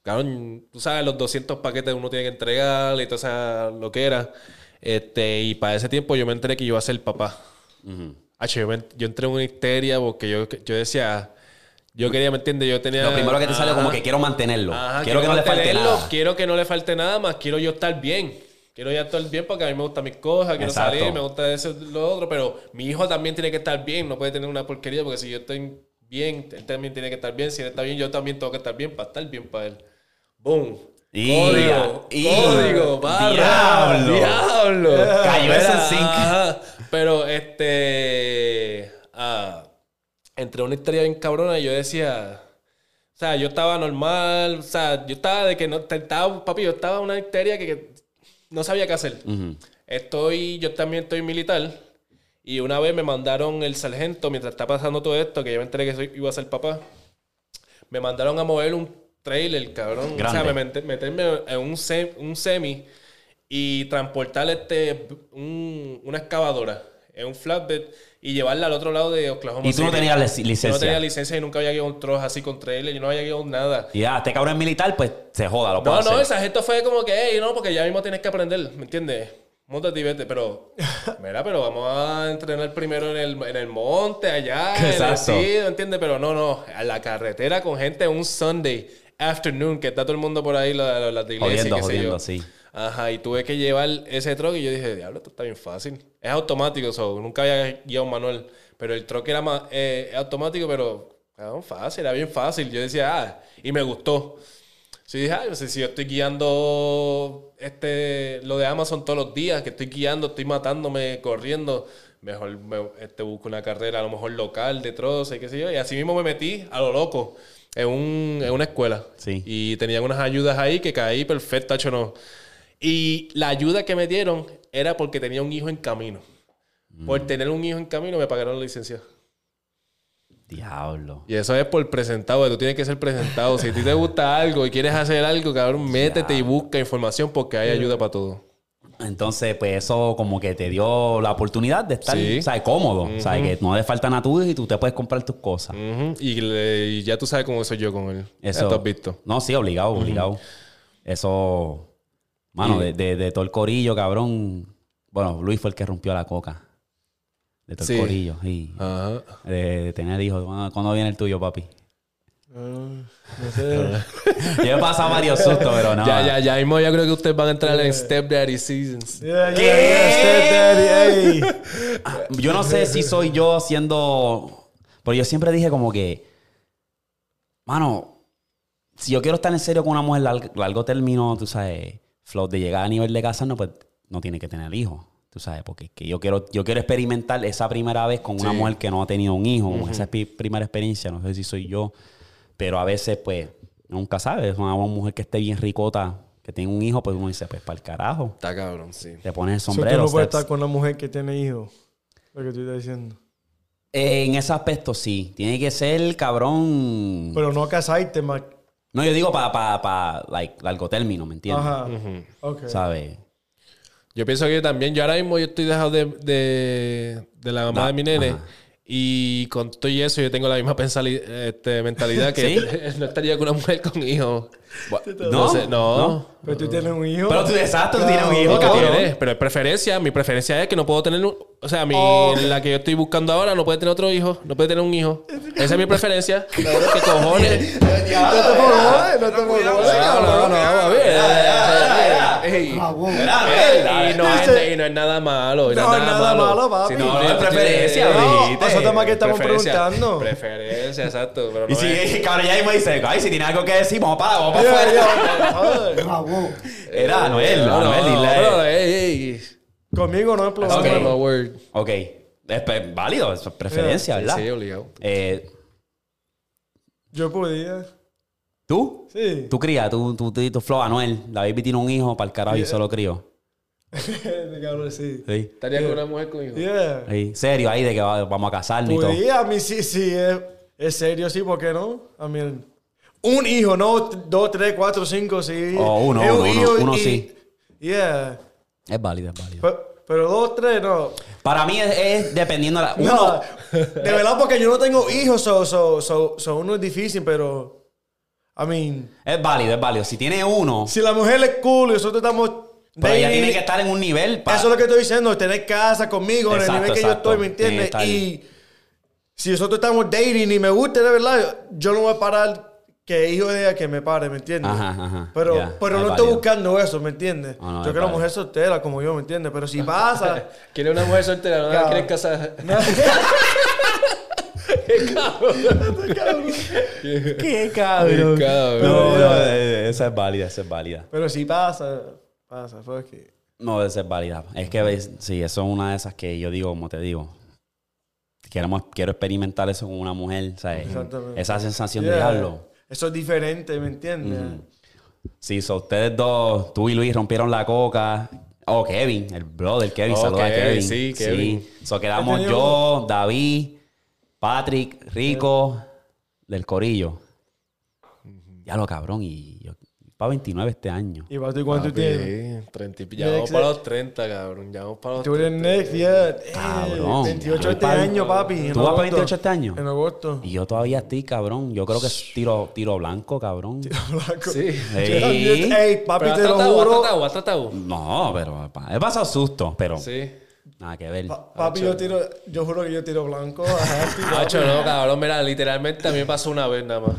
Claro, tú sabes, los 200 paquetes uno tiene que entregar y toda esa lo que era. Este, y para ese tiempo yo me enteré que yo iba a ser papá. Hacho, yo, me- yo entré en una histeria porque yo, yo decía... Yo quería, ¿me entiendes? Yo tenía... Lo primero que te sale Ajá. como que quiero mantenerlo. Ajá, quiero, que no le falte nada. Quiero que no le falte nada más. Quiero yo estar bien. Quiero ya estar bien porque a mí me gustan mis cosas. Quiero Exacto. salir, me gusta eso, lo otro. Pero mi hijo también tiene que estar bien. No puede tener una porquería porque si yo estoy bien, él también tiene que estar bien. Si él está bien, yo también tengo que estar bien para estar bien para él. Boom. Y- código, y- código, barra, Diablo. diablo. Cayó ese zinc. Pero este, ah, entre una historia bien cabrona, yo decía, o sea, yo estaba normal, o sea, yo estaba de que no, estaba, papi, yo estaba en una histeria que, que no sabía qué hacer. Estoy, yo también estoy militar. Y una vez me mandaron el sargento, mientras está pasando todo esto, que yo me enteré que soy- iba a ser papá, me mandaron a mover un trailer, cabrón. O sea, me meterme en un, se- un semi y transportar este, un- una excavadora en un flatbed y llevarla al otro lado de Oklahoma Y tú no tenías lic- Yo no licencia. tenía licencia y nunca había guiado un trozo así con trailer, yo no había guiado nada. Y ya, este cabrón es militar, pues se joda, lo puedo No, no, el sargento fue como que, hey, no, porque ya mismo tienes que aprender, ¿me entiendes? Montate y vete, pero, <laughs> mira, pero vamos a entrenar primero en el, en el monte, allá, en el Exacto. sitio, ¿me entiendes? Pero no, no, a la carretera con gente un Sunday afternoon, que está todo el mundo por ahí, la- la- las de iglesia, Jodiendo, qué sé yo. sí. Ajá, y tuve que llevar ese truck y yo dije, diablo, esto está bien fácil. Es automático, so, nunca había guiado un manual, pero el truck era más, eh, automático, pero cabrón, fácil, era bien fácil. Yo decía, ah, y me gustó. Sí, dije, ah, yo sé, si yo estoy guiando este, lo de Amazon todos los días, que estoy guiando, estoy matándome, corriendo, mejor me, este, busco una carrera a lo mejor local de trozo y qué sé yo. Y así mismo me metí a lo loco en, un, en una escuela. Sí. Y tenían unas ayudas ahí que caí perfecto, hecho no. Y la ayuda que me dieron era porque tenía un hijo en camino. Por tener un hijo en camino me pagaron la licencia. Diablo. Y eso es por presentado, tú tienes que ser presentado. Si a ti te gusta algo y quieres hacer algo, cabrón, métete y busca información porque hay ayuda para todo. Entonces, pues eso como que te dio la oportunidad de estar, Sí. ¿sabes? Cómodo. ¿Sabes? Que no le faltan a tu y tú te puedes comprar tus cosas. Ujú. y, le- y ya tú sabes cómo soy yo con él. Eso. Tú has visto. No, sí, obligado, obligado. Eso, mano, de, de, de todo el corillo, cabrón. Bueno, Luis fue el que rompió la coca. De todo Sí. el corillo, sí. De, de tener hijos. ¿Cuándo, cuándo viene el tuyo, papi? Ah, no sé. <laughs> Yo he pasado varios sustos, pero no. Ya, ya, ya mismo yo creo que ustedes van a entrar en Stepdaddy Seasons. Yeah, yeah, ¿Qué? yeah, stepdaddy, ey. Yo no sé si soy yo haciendo. Pero yo siempre dije como que. Mano, si yo quiero estar en serio con una mujer largo, largo término, tú sabes, flow de llegar a nivel de casarnos, pues no tiene que tener hijos. Tú sabes, porque es que yo quiero, yo quiero experimentar esa primera vez con una Sí. mujer que no ha tenido un hijo, como esa pi- primera experiencia. No sé si soy yo, pero a veces, pues, nunca sabes. Una mujer que esté bien ricota, que tiene un hijo, pues uno dice, pues, para el carajo. Está cabrón, sí. Te pones el So, tú sombrero. no puedes estar con una mujer que tiene hijos. Lo que tú estás diciendo. Eh, en ese aspecto sí. Tiene que ser cabrón. Pero no casarte, más. no, yo digo para pa, pa, like, largo término, ¿me entiendes? Ajá. Ok. ¿Sabes? Yo pienso que también, yo ahora mismo yo estoy dejado de, de, de la mamá Da- de mi nene. ajá. Y con todo y eso yo tengo la misma este, mentalidad que ¿Sí? <laughs> no estaría con una mujer con hijos. No, sé, no. Pero tú tienes un hijo. Pero tú, exacto, tú tienes un hijo, No, que cabrón. tiene, pero es preferencia. Mi preferencia es que no puedo tener un... O sea, mi, Oh. la que yo estoy buscando ahora no puede tener otro hijo. No puede tener un hijo. Esa es mi preferencia. <laughs> ¿Qué cojones? <laughs> No te jodas, no te. No, no. Ey. Dale, Y no, es, y no es nada malo. No es nada malo, papi. No, es tienes- preferencia, tienes- nosotros más que estamos Preferencia. preguntando. Preferencia, exacto. Pero Y si, cabrón, ya mismo dice, ay, si tiene algo que decir, vamos para, vamos para Yeah, afuera. Era Anuel, No, no, Anuel. Conmigo no my word. Ok. Es pe- válido, es preferencia, ¿verdad? sí, obligado. Eh, Yo podía. ¿Tú? Sí. Tú crías, tú, tú, tú, tú, Flow, Anuel. La baby tiene un hijo para el carajo y solo crío. De <laughs> cabrón, sí. Sí. Estaría con una mujer con hijos. Yeah. Sí. Serio, ahí de que va- vamos a casarnos y todo. Podía, a mí sí, sí, es, es serio, sí, ¿por qué no? A mí, un hijo, no dos, tres, cuatro, cinco, sí. Oh, uno, uno, uno, uno y- sí. Yeah. Es válido, es válido. Pe- Pero, dos, tres, no. Para mí es, es dependiendo de la... Uno, No, <laughs> de verdad, porque yo no tengo hijos, so, so, so, so uno es difícil, pero. I mean, es válido, es válido. Si tiene uno, si la mujer es cool y nosotros estamos. pero ella tiene que estar en un nivel para... Eso es lo que estoy diciendo, tener casa conmigo, en el nivel que yo estoy, ¿me entiendes? Y si nosotros estamos dating y me gusta, de verdad, yo no voy a parar que hijo de ella que me pare, ¿me entiendes? Ajá, ajá. Pero, pero es no estoy buscando eso, ¿me entiendes? No, no, yo quiero una mujer soltera como yo, ¿me entiendes? Pero si <laughs> pasa... Quiere una mujer soltera, no la quieres casar. <laughs> ¡Qué cabrón! ¡Qué cabrón! Qué cabrón. No, no, eh, esa es válida, esa es válida. Pero sí pasa, pasa, fue que... No, esa es válida. Es que, ves, sí, eso es una de esas que yo digo, como te digo, queremos, quiero experimentar eso con una mujer, ¿sabes? Exactamente. Esa sensación de Yeah. diablo. Eso es diferente, ¿me entiendes? Sí, so ustedes dos, tú y Luis rompieron la coca. Oh, Kevin, el brother Kevin, Oh, saluda a Kevin, Kevin. sí, Kevin. So quedamos yo, David, Patrick, Rico, del Corillo. Ya lo cabrón, y yo para 29 este año. ¿Y para tú cuánto Papi, tienes? 30 y pi- Ya vamos para los 30, cabrón. Ya vamos para los Tú eres 30. next, yeah. Eh, Cabrón. 28 Voy este para- año, papi. ¿Tú vas para agosto. 28 este año? En agosto. Y yo todavía estoy, cabrón. Yo creo que es tiro, tiro blanco, cabrón. <laughs> Blanco. Sí. Ey. Papi, Pero te lo tratado, has juro. tratado, has tratado. No, pero pa- he pasado susto, pero Sí. nada que ver. Pa- papi, yo tiro, yo juro que yo tiro blanco. Ajá, papi. Hacho, no, cabrón. Mira, literalmente a mí me pasó una vez nada más.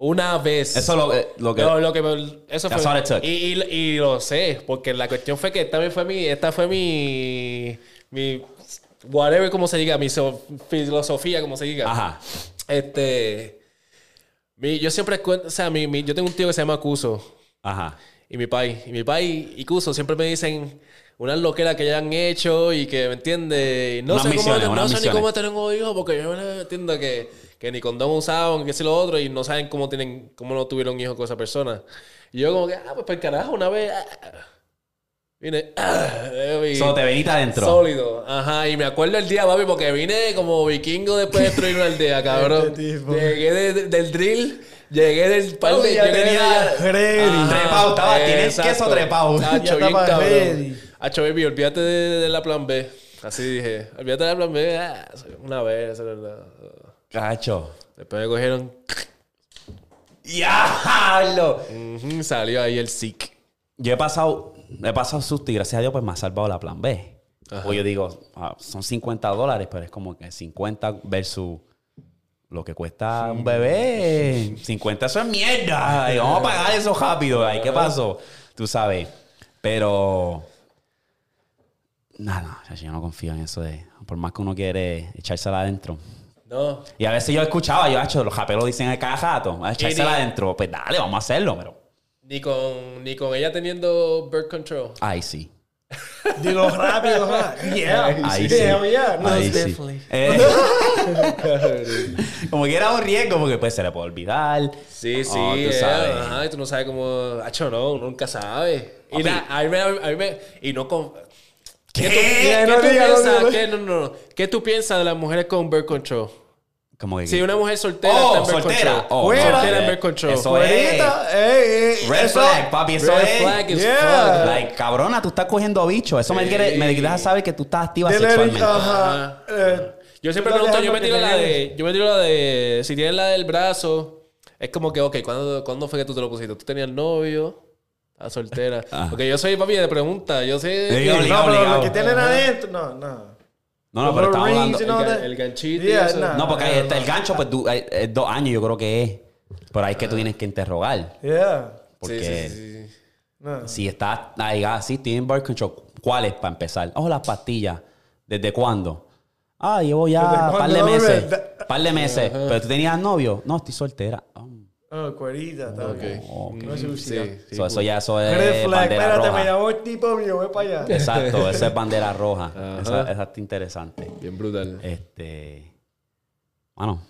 Una vez. Eso es lo, eh, lo que... No, lo que me- eso That's fue. all it took. Y, y, y lo sé, porque la cuestión fue que esta fue mi, esta fue mi, mi, whatever como se diga, mi so- filosofía como se diga. Ajá. Este, mi- yo siempre cuento, o sea, mi, mi- yo tengo un tío que se llama Cuso Ajá. y mi pai, y mi pai y Cuso siempre me dicen unas loqueras que ya han hecho y que me entiende, y no Unas sé cómo, no sé ni cómo tener un hijo porque yo no entiendo que, que ni condón usaban, que si lo otro y no saben cómo tienen, cómo no tuvieron hijos con esa persona. Y yo como que, ah, pues para el carajo, una vez ah, vine, ah, So, te veniste adentro. Sólido. Ajá, y me acuerdo el día, papi, porque vine como vikingo después de destruir una aldea, <laughs> cabrón. Este. Llegué de- de- del drill, llegué del par de... Llegué tenía Trepado, estaba- tienes queso trepado. Hacho, bien cabrón. Hacho, baby, olvídate de, de la plan B. Así dije, olvídate de la plan B. ah, una vez, la- Cacho. Después me cogieron... ¡Diablo! ujú, salió ahí el sick. Yo he pasado, he pasado susto y gracias a Dios pues me ha salvado la plan B. O yo digo, ah, son 50 dólares, pero es como que 50 versus lo que cuesta un bebé. 50 eso es mierda. Y vamos a pagar eso rápido. Ay, ¿Qué pasó? Tú sabes. Pero... Nada, no, yo no confío en eso de... Por más que uno quiere echársela adentro. No. Y a veces yo escuchaba, yo, hecho, los japelos dicen a cada jato, a echársela adentro. Pues dale, vamos a hacerlo, pero... Ni con, ni con ella teniendo birth control. Ay, sí. <laughs> Dilo rápido, rápido. Yeah. Ahí sí. Yeah. No, Ahí sí. Eh, <laughs> como que era un riesgo porque pues se le puede olvidar. Sí, sí, Oh, tú eh, sabes. ajá, y tú no sabes cómo. Hacho, no, uno nunca sabe. Y, a mí me, a mí me- Y no con. ¿Qué? tú, ¿Qué? ¿qué No tú no piensas? No, no, no. ¿Qué tú piensas de las mujeres con birth control? Como que... Si una mujer soltera Oh, está en birth soltera. control. Oh, Fuera. soltera en birth control. Eso es... Ey, Red eso- flag, papi. Eso Red es... flag is Yeah. Like, cabrona, tú estás cogiendo bicho. Eso me, quiere, me deja saber que tú estás activa sexualmente. Ajá. Eh, Yo siempre pregunto, yo me tiro la de. Yo me tiro la de. Si tienes la del brazo, es como que, ok, ¿cuándo, ¿cuándo fue que tú te lo pusiste? ¿Tú tenías novio? ¿Estás soltera? <laughs> Ah. Porque yo soy papi de pregunta. Yo sé. Sí, obligado, No, pero obligado. lo que tienen adentro, no, no. No, no, pero estamos hablando... el, el ganchito Yeah, nah. No, porque ahí no, está el no. gancho, pues tú- hay- es dos años yo creo que es. Pero ahí es que tú tienes que interrogar. Yeah. Porque... Sí, sí, sí, sí. No. Si estás ahí, ah, sí, tienen birth control. ¿Cuáles para empezar? Ojo, las pastillas. ¿Desde cuándo? Ah, llevo ya ¿Desde par de meses. bebé. Par de meses. Pero tú tenías novio. No, estoy soltera. Ah, Oh, cuerita, está. No es sucia. Sí, sí, So, eso ya eso Red es flag, bandera espérate, me roja. llamó el tipo mío, voy para allá. Exacto, eso es bandera roja. Ajá. Esa, esa está interesante. Bien brutal. Este. Bueno.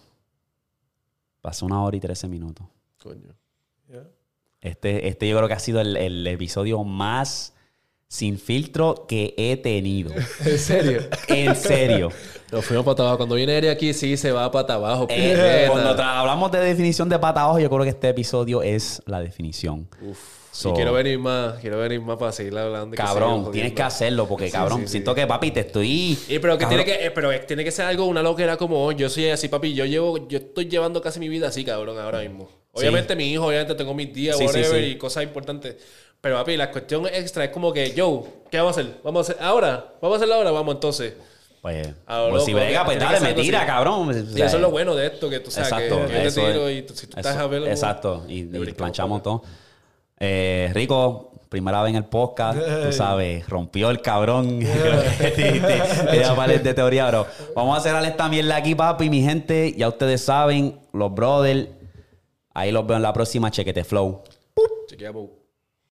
Pasó una hora y trece minutos. Coño. Yeah. Este, este yo creo que ha sido el, el episodio más sin filtro que he tenido. <laughs> ¿En serio? En serio. Nos fuimos para abajo. Cuando viene Eri aquí, sí se va para abajo. Eh, cuando hablamos de definición de pata abajo, yo creo que este episodio es la definición. Uf. So- y quiero venir más. Quiero venir más para seguir hablando. que Cabrón, tienes que hacerlo porque, cabrón, sí, sí. siento que, papi, te estoy... Y pero que Cabrón. tiene que, eh, pero tiene que ser algo, una loquera como. Yo soy así, papi. Yo llevo, yo estoy llevando casi mi vida así, cabrón, ahora mismo. Obviamente mi hijo, obviamente tengo mis días, whatever, y cosas importantes. Pero papi, la cuestión extra es como que, yo, ¿qué vamos a hacer? Vamos a hacer ahora, vamos a hacerlo ahora, vamos entonces pues, ah, pues si brega, pues dale, me tira, cabrón. Sí, o sea, eso es lo bueno de esto, que tú sabes exacto, que, yo te tiro y si tú estás a verlo. Exacto, y, planchamos todo. Eh, Rico, primera vez en el podcast, tú sabes, rompió el cabrón. <laughs> de teoría, bro. Vamos a cerrar esta mierda aquí, papi, mi gente. Ya ustedes saben, los brothers. Ahí los veo en la próxima. Chequete Flow. Chequea,